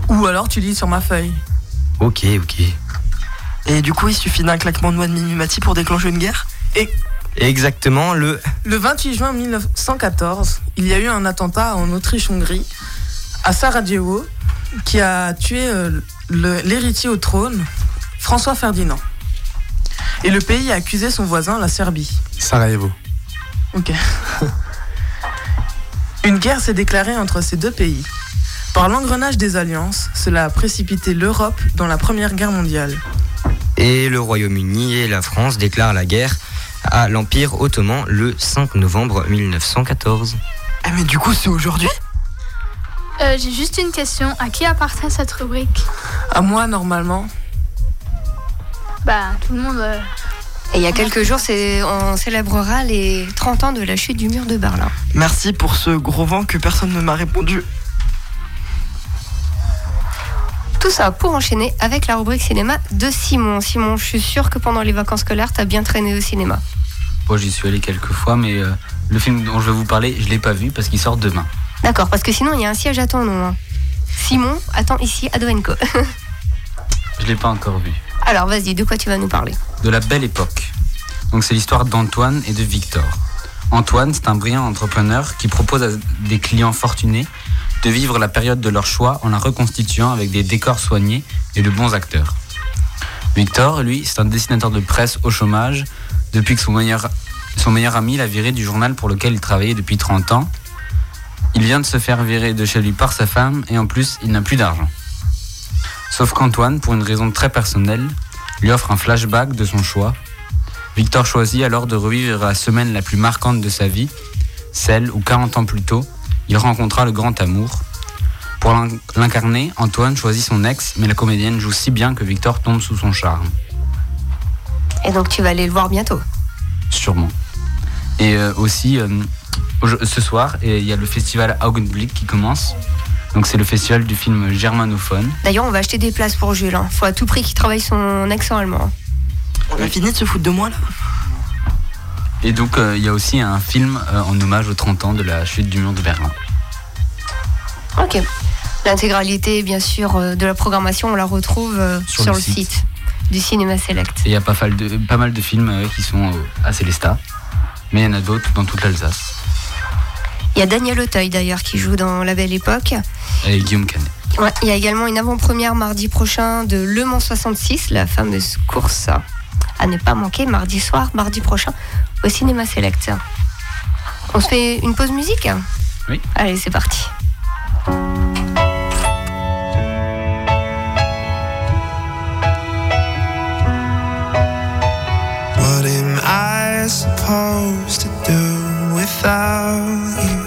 Speaker 6: Ou alors tu lis sur ma feuille.
Speaker 4: Ok, ok.
Speaker 2: Et du coup, il suffit d'un claquement de doigts de Mimimati pour déclencher une guerre
Speaker 6: Et
Speaker 4: Exactement, le
Speaker 6: le 28 juin 1914, il y a eu un attentat en Autriche-Hongrie, à Sarajevo, qui a tué euh, l'héritier au trône, François Ferdinand. Et le pays a accusé son voisin, la Serbie.
Speaker 10: Sarajevo.
Speaker 6: Ok. Une guerre s'est déclarée entre ces deux pays. Par l'engrenage des alliances, cela a précipité l'Europe dans la Première Guerre mondiale.
Speaker 4: Et le Royaume-Uni et la France déclarent la guerre à l'Empire ottoman le 5 novembre 1914.
Speaker 2: Ah mais du coup c'est aujourd'hui?
Speaker 7: Euh, J'ai juste une question. À qui appartient cette rubrique?
Speaker 6: À moi, normalement.
Speaker 7: Bah, tout le monde. euh,
Speaker 9: Et il y a quelques jours, on célébrera les 30 ans de la chute du mur de Berlin.
Speaker 2: Merci pour ce gros vent que personne ne m'a répondu.
Speaker 9: Tout ça pour enchaîner avec la rubrique cinéma de Simon. Simon, je suis sûre que pendant les vacances scolaires, t'as bien traîné au cinéma.
Speaker 5: Bon, j'y suis allé quelques fois, mais euh, le film dont je vais vous parler, je l'ai pas vu parce qu'il sort demain.
Speaker 9: D'accord, parce que sinon il y a un siège à ton nom. hein. Simon, attends ici à Doenco.
Speaker 5: Je l'ai pas encore vu.
Speaker 9: Alors vas-y, de quoi tu vas nous parler?
Speaker 5: De la belle époque. Donc c'est l'histoire d'Antoine et de Victor. Antoine, c'est un brillant entrepreneur qui propose à des clients fortunés de vivre la période de leur choix en la reconstituant avec des décors soignés et de bons acteurs. Victor, lui, c'est un dessinateur de presse au chômage depuis que son meilleur, son meilleur ami l'a viré du journal pour lequel il travaillait depuis 30 ans. Il vient de se faire virer de chez lui par sa femme et en plus, il n'a plus d'argent. Sauf qu'Antoine, pour une raison très personnelle, lui offre un flashback de son choix. Victor choisit alors de revivre la semaine la plus marquante de sa vie, celle où 40 ans plus tôt, il rencontra le grand amour. Pour l'in- l'incarner, Antoine choisit son ex, mais la comédienne joue si bien que Victor tombe sous son charme,
Speaker 9: Et donc tu vas aller le voir bientôt?
Speaker 5: sûrement. Et euh, aussi, euh, ce soir, et il y a le festival Augenblick qui commence. Donc c'est le festival du film germanophone.
Speaker 9: D'ailleurs, on va acheter des places pour Jules. hein. Faut à tout prix qu'il travaille son accent allemand.
Speaker 2: On a fini de se foutre de moi là
Speaker 5: Et donc euh, il y a aussi un film euh, en hommage aux 30 ans de la chute du mur de Berlin.
Speaker 9: Ok. L'intégralité, bien sûr, euh, de la programmation, on la retrouve
Speaker 5: Sur
Speaker 9: sur,
Speaker 5: le site.
Speaker 9: site. du Cinéma Select.
Speaker 5: Et il y a pas mal de, pas mal de films qui sont à Célestat, mais il y en a d'autres dans toute l'Alsace.
Speaker 9: Il y a Daniel Auteuil d'ailleurs qui joue dans La Belle Époque.
Speaker 5: Et Guillaume Canet.
Speaker 9: Ouais, il y a également une avant-première mardi prochain de Le Mans 66, la fameuse course à ne pas manquer mardi soir, mardi prochain, au Cinéma Select. On se fait une pause musique
Speaker 5: Oui.
Speaker 9: Allez, c'est parti.
Speaker 11: What am I supposed to do without you?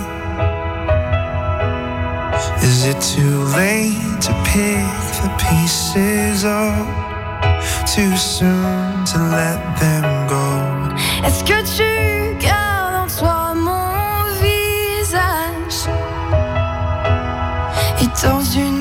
Speaker 11: Is it too late to pick the pieces up? Too soon to let them go?
Speaker 1: Est-ce que tu gardes en toi mon visage? Et dans une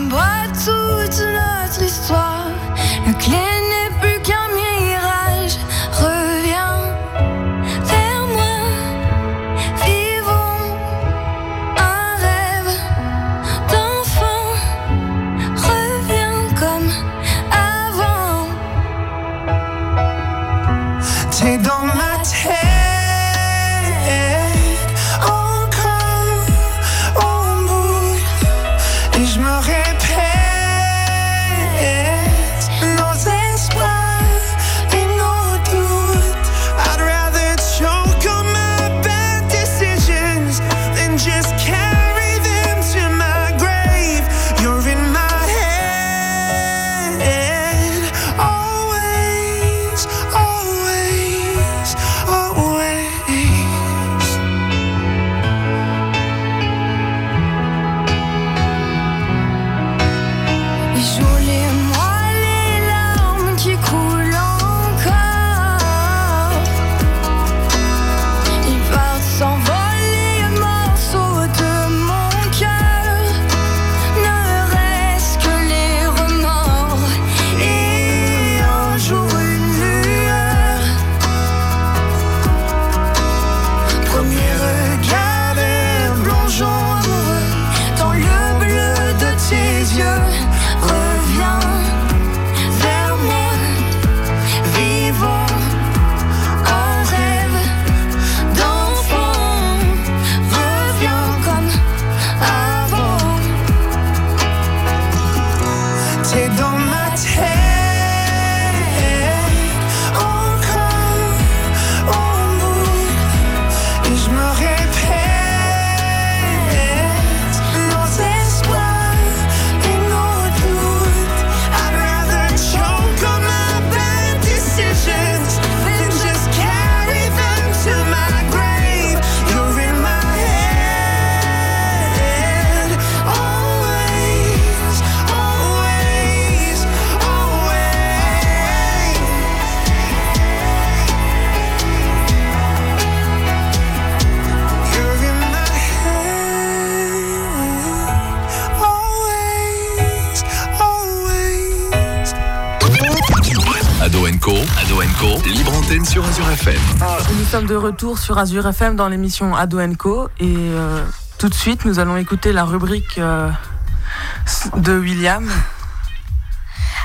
Speaker 8: sur Azure FM.
Speaker 6: Nous sommes de retour sur Azure FM dans l'émission Ado Co. Et euh, tout de suite, nous allons écouter la rubrique euh, de William.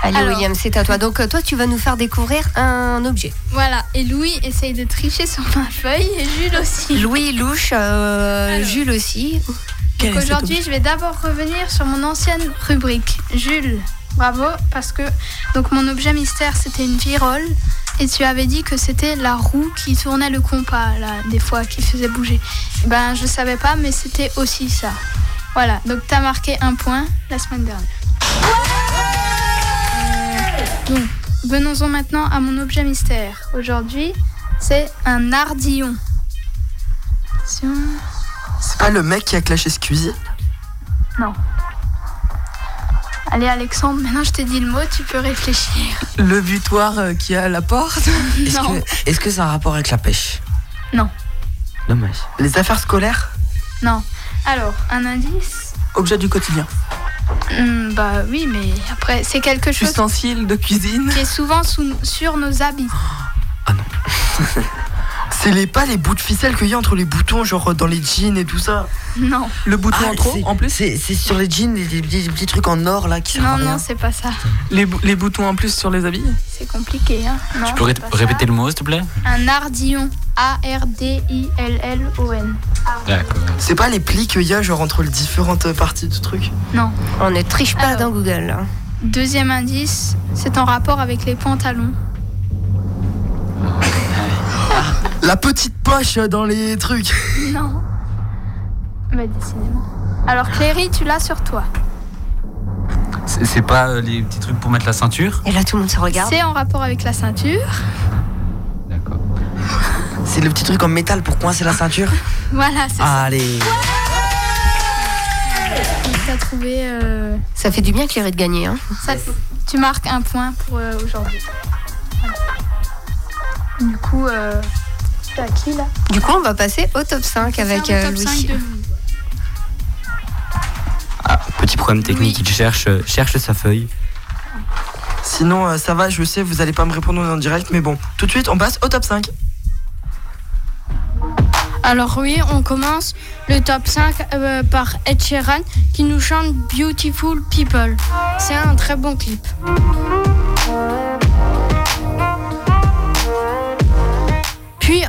Speaker 9: Allez,
Speaker 7: Alors-
Speaker 9: William, c'est à toi. Donc, euh, toi, tu vas nous faire découvrir un objet.
Speaker 7: Voilà, et Louis essaye de tricher sur ma feuille et Jules aussi.
Speaker 9: Louis, Louche, euh, Jules aussi.
Speaker 7: Donc aujourd'hui, je vais d'abord revenir sur mon ancienne rubrique. Jules, bravo, parce que donc mon objet mystère, c'était une virole. Et tu avais dit que c'était la roue qui tournait le compas, là, des fois, qui faisait bouger. Ben, je savais pas, mais c'était aussi ça. Voilà, donc tu as marqué un point la semaine dernière. Euh, donc, venons-en maintenant à mon objet mystère. Aujourd'hui, c'est un ardillon. Attention.
Speaker 2: C'est pas le mec qui a clashé Squeezie
Speaker 7: Non. Allez Alexandre, maintenant je t'ai dit le mot, tu peux réfléchir.
Speaker 6: Le butoir euh, qui est à la porte.
Speaker 15: Est-ce que, est-ce que ça a un rapport avec la pêche?
Speaker 7: Non.
Speaker 15: Dommage.
Speaker 2: Les affaires scolaires?
Speaker 7: Non. Alors, un indice?
Speaker 6: Objet du quotidien.
Speaker 7: Hmm, Bah oui, mais après, c'est quelque chose
Speaker 6: Ustensile de cuisine.
Speaker 7: qui est souvent sous- sur nos habits.
Speaker 2: C'est les, pas les bouts de ficelle qu'il y a entre les boutons, genre dans les jeans et tout ça.
Speaker 7: Non.
Speaker 6: Le bouton
Speaker 15: Ah,
Speaker 6: en trop,
Speaker 15: c'est-
Speaker 6: en plus
Speaker 15: C'est c'est sur les jeans, les, les petits, les petits trucs en or là qui servent à
Speaker 7: Non,
Speaker 15: rien.
Speaker 7: non, c'est pas ça.
Speaker 6: les, bou- les boutons en plus sur les habits
Speaker 7: C'est compliqué, hein. Non,
Speaker 5: Tu peux ré-
Speaker 7: c'est pas ça.
Speaker 5: répéter le mot, s'il te plaît?
Speaker 7: Un ardillon. A-R-D-I-L-L-O-N.
Speaker 5: D'accord.
Speaker 2: C'est pas les plis qu'il y a, genre entre les différentes parties du truc?
Speaker 7: Non.
Speaker 9: On ne triche pas dans Google.
Speaker 7: Deuxième indice, c'est en rapport avec les pantalons.
Speaker 2: La petite poche dans les trucs.
Speaker 7: Non. Bah, décidément. Alors, Cléry, tu l'as sur toi.
Speaker 5: C'est pas euh, les petits trucs pour mettre la ceinture?
Speaker 9: Et là, tout le monde se regarde.
Speaker 7: C'est en rapport avec la ceinture.
Speaker 15: C'est le petit truc en métal pour coincer la ceinture
Speaker 7: Voilà, c'est ça.
Speaker 15: Allez.
Speaker 7: T'as trouvé. euh,
Speaker 9: Ça fait du bien, Cléry, de gagner. Hein.
Speaker 7: ça- tu marques un point pour euh, aujourd'hui. Voilà. Du coup, euh, à qui là
Speaker 9: Du coup, on va passer au top 5 avec
Speaker 7: Faire le
Speaker 9: euh,
Speaker 7: top 5
Speaker 9: Louis.
Speaker 7: de Louis.
Speaker 4: Ah, petit problème technique, il cherche, euh, cherche sa feuille.
Speaker 2: Sinon, euh, ça va, je sais, vous allez pas me répondre en direct, mais bon. Tout de suite, on passe au top 5.
Speaker 16: Alors oui, on commence le top 5 euh, par Ed Sheeran qui nous chante Beautiful People. C'est un très bon clip.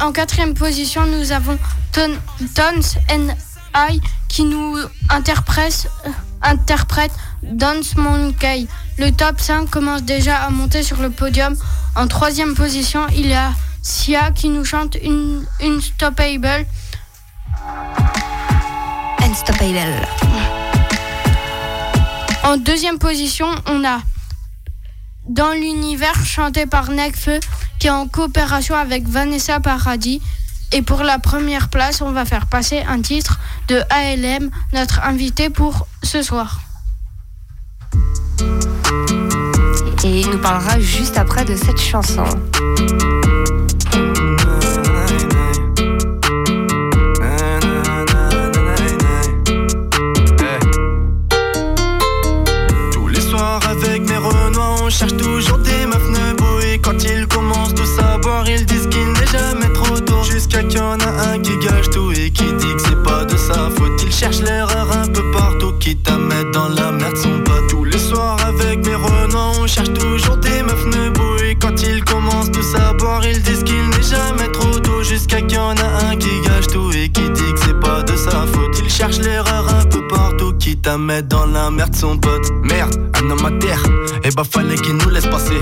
Speaker 16: En quatrième position, nous avons Ton- Tones and I qui nous interprète, euh, interprète Dance Monkey. Le top 5 commence déjà à monter sur le podium. En troisième position, il y a Sia qui nous chante une Unstoppable.
Speaker 9: Unstoppable.
Speaker 16: En deuxième position, on a Dans l'univers chanté par Nekfeu qui est en coopération avec Vanessa Paradis. Et pour la première place, on va faire passer un titre de ALM, notre invité pour ce soir.
Speaker 9: Et il nous parlera juste après de cette chanson.
Speaker 11: Mettre dans la merde son pote. Merde, un homme à terre, et bah fallait qu'il nous laisse passer.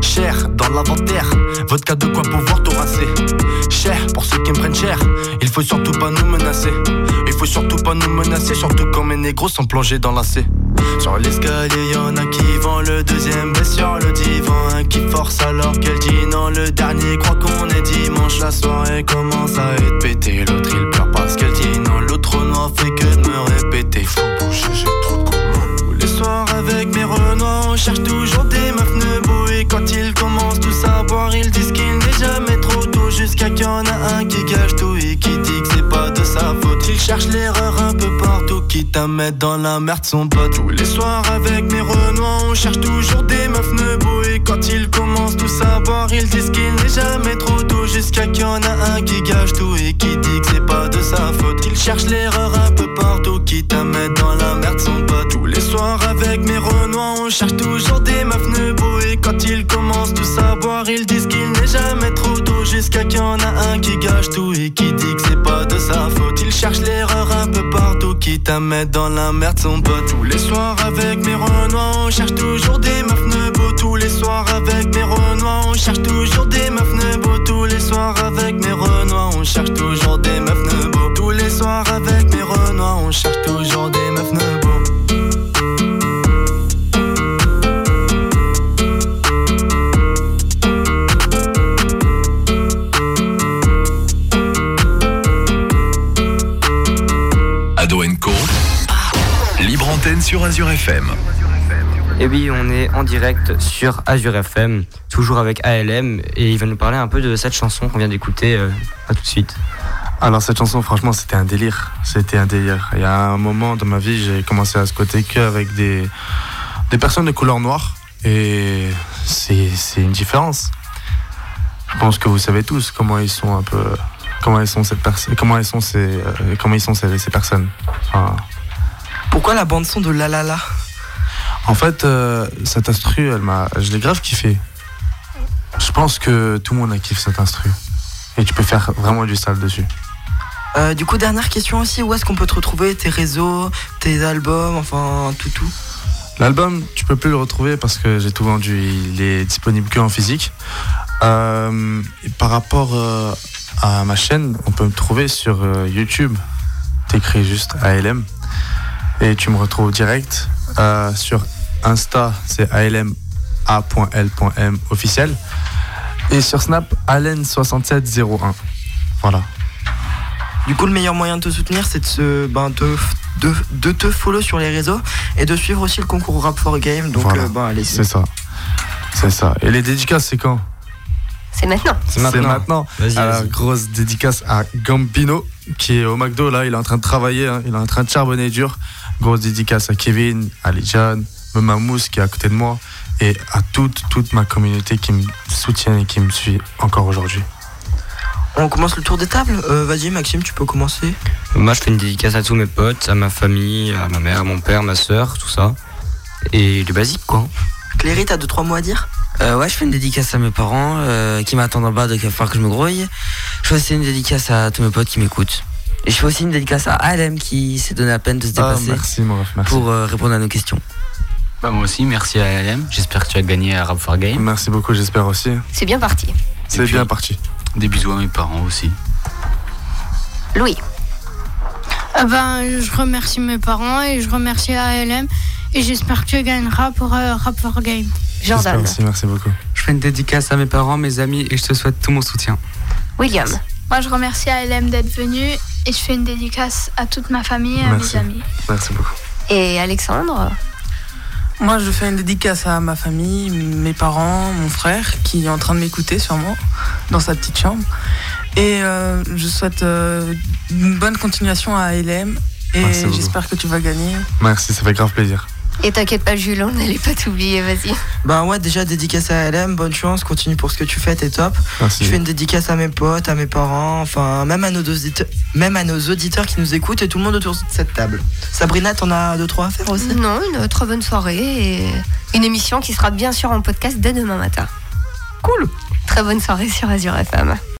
Speaker 11: Cher dans l'inventaire, vodka de quoi pouvoir tout rincer. Cher pour ceux qui me prennent cher, il faut surtout pas nous menacer. Il faut surtout pas nous menacer, surtout quand mes négros sont plongés dans la C Sur l'escalier y'en a qui vend le deuxième baisse sur le divan Un qui force alors qu'elle dit non. Le dernier croit qu'on est dimanche La soirée commence à être pétée. L'autre il pleure qu'elle dit. Non L'autre noir fait que de me répéter. Faut bouger j'ai trop de commandes. Les soirs avec mes renois On cherche toujours des meufs nebo Et quand ils commencent tous à boire Ils disent qu'il n'est jamais trop tôt. Jusqu'à qu'il y en a un qui gâche tout Et qui dit que c'est pas de sa faute. Il cherche l'erreur un peu partout quitte à mettre dans la merde son pote. Tous les soirs avec mes renois, on cherche toujours des meufs nebo. Et quand ils commencent tous à ils disent qu'il n'est jamais trop tôt. Jusqu'à qu'il y en a un qui gâche tout et qui dit que c'est pas de sa faute. Il cherche l'erreur un peu partout, quitte à mettre dans la merde son pote. Tous les soirs avec mes renois, on cherche toujours des meufs nebo. Et quand ils commencent tous à boire, ils disent qu'il n'est jamais trop tôt. Jusqu'à qu'il y en a un qui gâche tout et qui dit que c'est pas de sa faute. Il cherche l'erreur un quitte à mettre dans la merde son pote. Tous les soirs avec mes renois, on cherche toujours des meufs nebo. Tous les soirs avec mes renois, on cherche toujours des meufs nebo. Tous les soirs avec mes renois, on cherche toujours des meufs nebo. Tous les soirs avec mes renois, on cherche toujours des
Speaker 8: Azure FM.
Speaker 4: Et oui, on est en direct sur Azure FM, toujours avec ALM, et il va nous parler un peu de cette chanson qu'on vient d'écouter. euh, à tout de suite.
Speaker 10: Alors cette chanson, franchement, c'était un délire. C'était un délire. Il y a un moment dans ma vie, j'ai commencé à squatter qu'avec des, des personnes de couleur noire. Et c'est c'est une différence. Je pense que vous savez tous comment ils sont un peu... Comment ils sont cette personne, comment ils sont ces, euh, comment ils sont ces, ces personnes. Enfin,
Speaker 2: Pourquoi la bande son de La La La
Speaker 10: En fait, euh, cette instru, elle m'a, je l'ai grave kiffé. Je pense que tout le monde a kiffé cette instru. Et tu peux faire vraiment du sale dessus.
Speaker 2: Euh, Du coup, dernière question aussi, où est-ce qu'on peut te retrouver Tes réseaux, tes albums, enfin tout tout?
Speaker 10: L'album, tu peux plus le retrouver parce que j'ai tout vendu. Il est disponible que en physique. Euh, par rapport euh, à ma chaîne, on peut me trouver sur YouTube. T'écris juste ALM et tu me retrouves direct. Euh, sur Insta, c'est alma.l.m officiel. Et sur Snap, Allen6701. Voilà.
Speaker 2: Du coup, le meilleur moyen de te soutenir, c'est de, se, ben, de, de, de te follow sur les réseaux et de suivre aussi le concours Rap for Game. Donc,
Speaker 10: Voilà.
Speaker 2: euh, ben, allez,
Speaker 10: C'est ça. C'est ça. Et les dédicaces, c'est quand?
Speaker 9: C'est maintenant.
Speaker 10: C'est maintenant.
Speaker 4: Vas-y,
Speaker 10: Alors,
Speaker 4: vas-y.
Speaker 10: grosse dédicace à Gambino, qui est au McDo, là, il est en train de travailler, hein, il est en train de charbonner dur. Grosse dédicace à Kevin, à Lijan, même à Mousse qui est à côté de moi, et à toute, toute ma communauté qui me soutient et qui me suit encore aujourd'hui.
Speaker 2: On commence le tour des tables Euh, Vas-y, Maxime, tu peux commencer.
Speaker 4: Moi, je fais une dédicace à tous mes potes, à ma famille, à ma mère, à mon père, ma soeur, tout ça. Et le basique, quoi.
Speaker 2: Cléry, t'as deux, trois mots à dire?
Speaker 15: Euh, ouais, je fais une dédicace à mes parents euh, qui m'attendent en bas, donc il va falloir que je me grouille. Je fais aussi une dédicace à tous mes potes qui m'écoutent. Et je fais aussi une dédicace à ALM qui s'est donné la peine de se
Speaker 10: Ah,
Speaker 15: dépasser
Speaker 10: merci, mon ref, merci.
Speaker 15: pour euh, répondre à nos questions.
Speaker 5: Bah, moi aussi, merci à ALM. J'espère que tu as gagné à Rap for Game.
Speaker 10: Merci beaucoup, j'espère aussi.
Speaker 9: C'est bien parti.
Speaker 10: C'est bien parti.
Speaker 5: Des bisous à mes parents aussi.
Speaker 9: Louis.
Speaker 16: Ah ben, je remercie mes parents et je remercie ALM et j'espère que tu gagneras pour euh, Rap for Game.
Speaker 9: Jordan.
Speaker 10: Merci, merci beaucoup.
Speaker 3: Je fais une dédicace à mes parents, mes amis et je te souhaite tout mon soutien.
Speaker 9: William.
Speaker 7: Moi, je remercie ALM d'être venu et je fais une dédicace à toute ma famille et à
Speaker 10: Merci.
Speaker 7: mes amis.
Speaker 10: Merci beaucoup.
Speaker 9: Et Alexandre.
Speaker 6: Moi, je fais une dédicace à ma famille, mes parents, mon frère, qui est en train de m'écouter sûrement dans sa petite chambre. Et euh, je souhaite euh, une bonne continuation à ALM. Et j'espère que tu vas gagner.
Speaker 10: Merci, ça fait grave plaisir.
Speaker 9: Et t'inquiète pas, Jules, on n'allait pas t'oublier, vas-y.
Speaker 2: Ben ouais, déjà dédicace à LM, bonne chance, continue pour ce que tu fais, t'es top.
Speaker 10: Merci.
Speaker 2: Je fais une dédicace à mes potes, à mes parents, enfin même à nos auditeurs, même à nos auditeurs qui nous écoutent et tout le monde autour de cette table. Sabrina, t'en as deux trois à faire aussi?
Speaker 9: Non, une très bonne soirée et une émission qui sera bien sûr en podcast dès demain matin.
Speaker 2: Cool.
Speaker 9: Très bonne soirée sur Azure FM.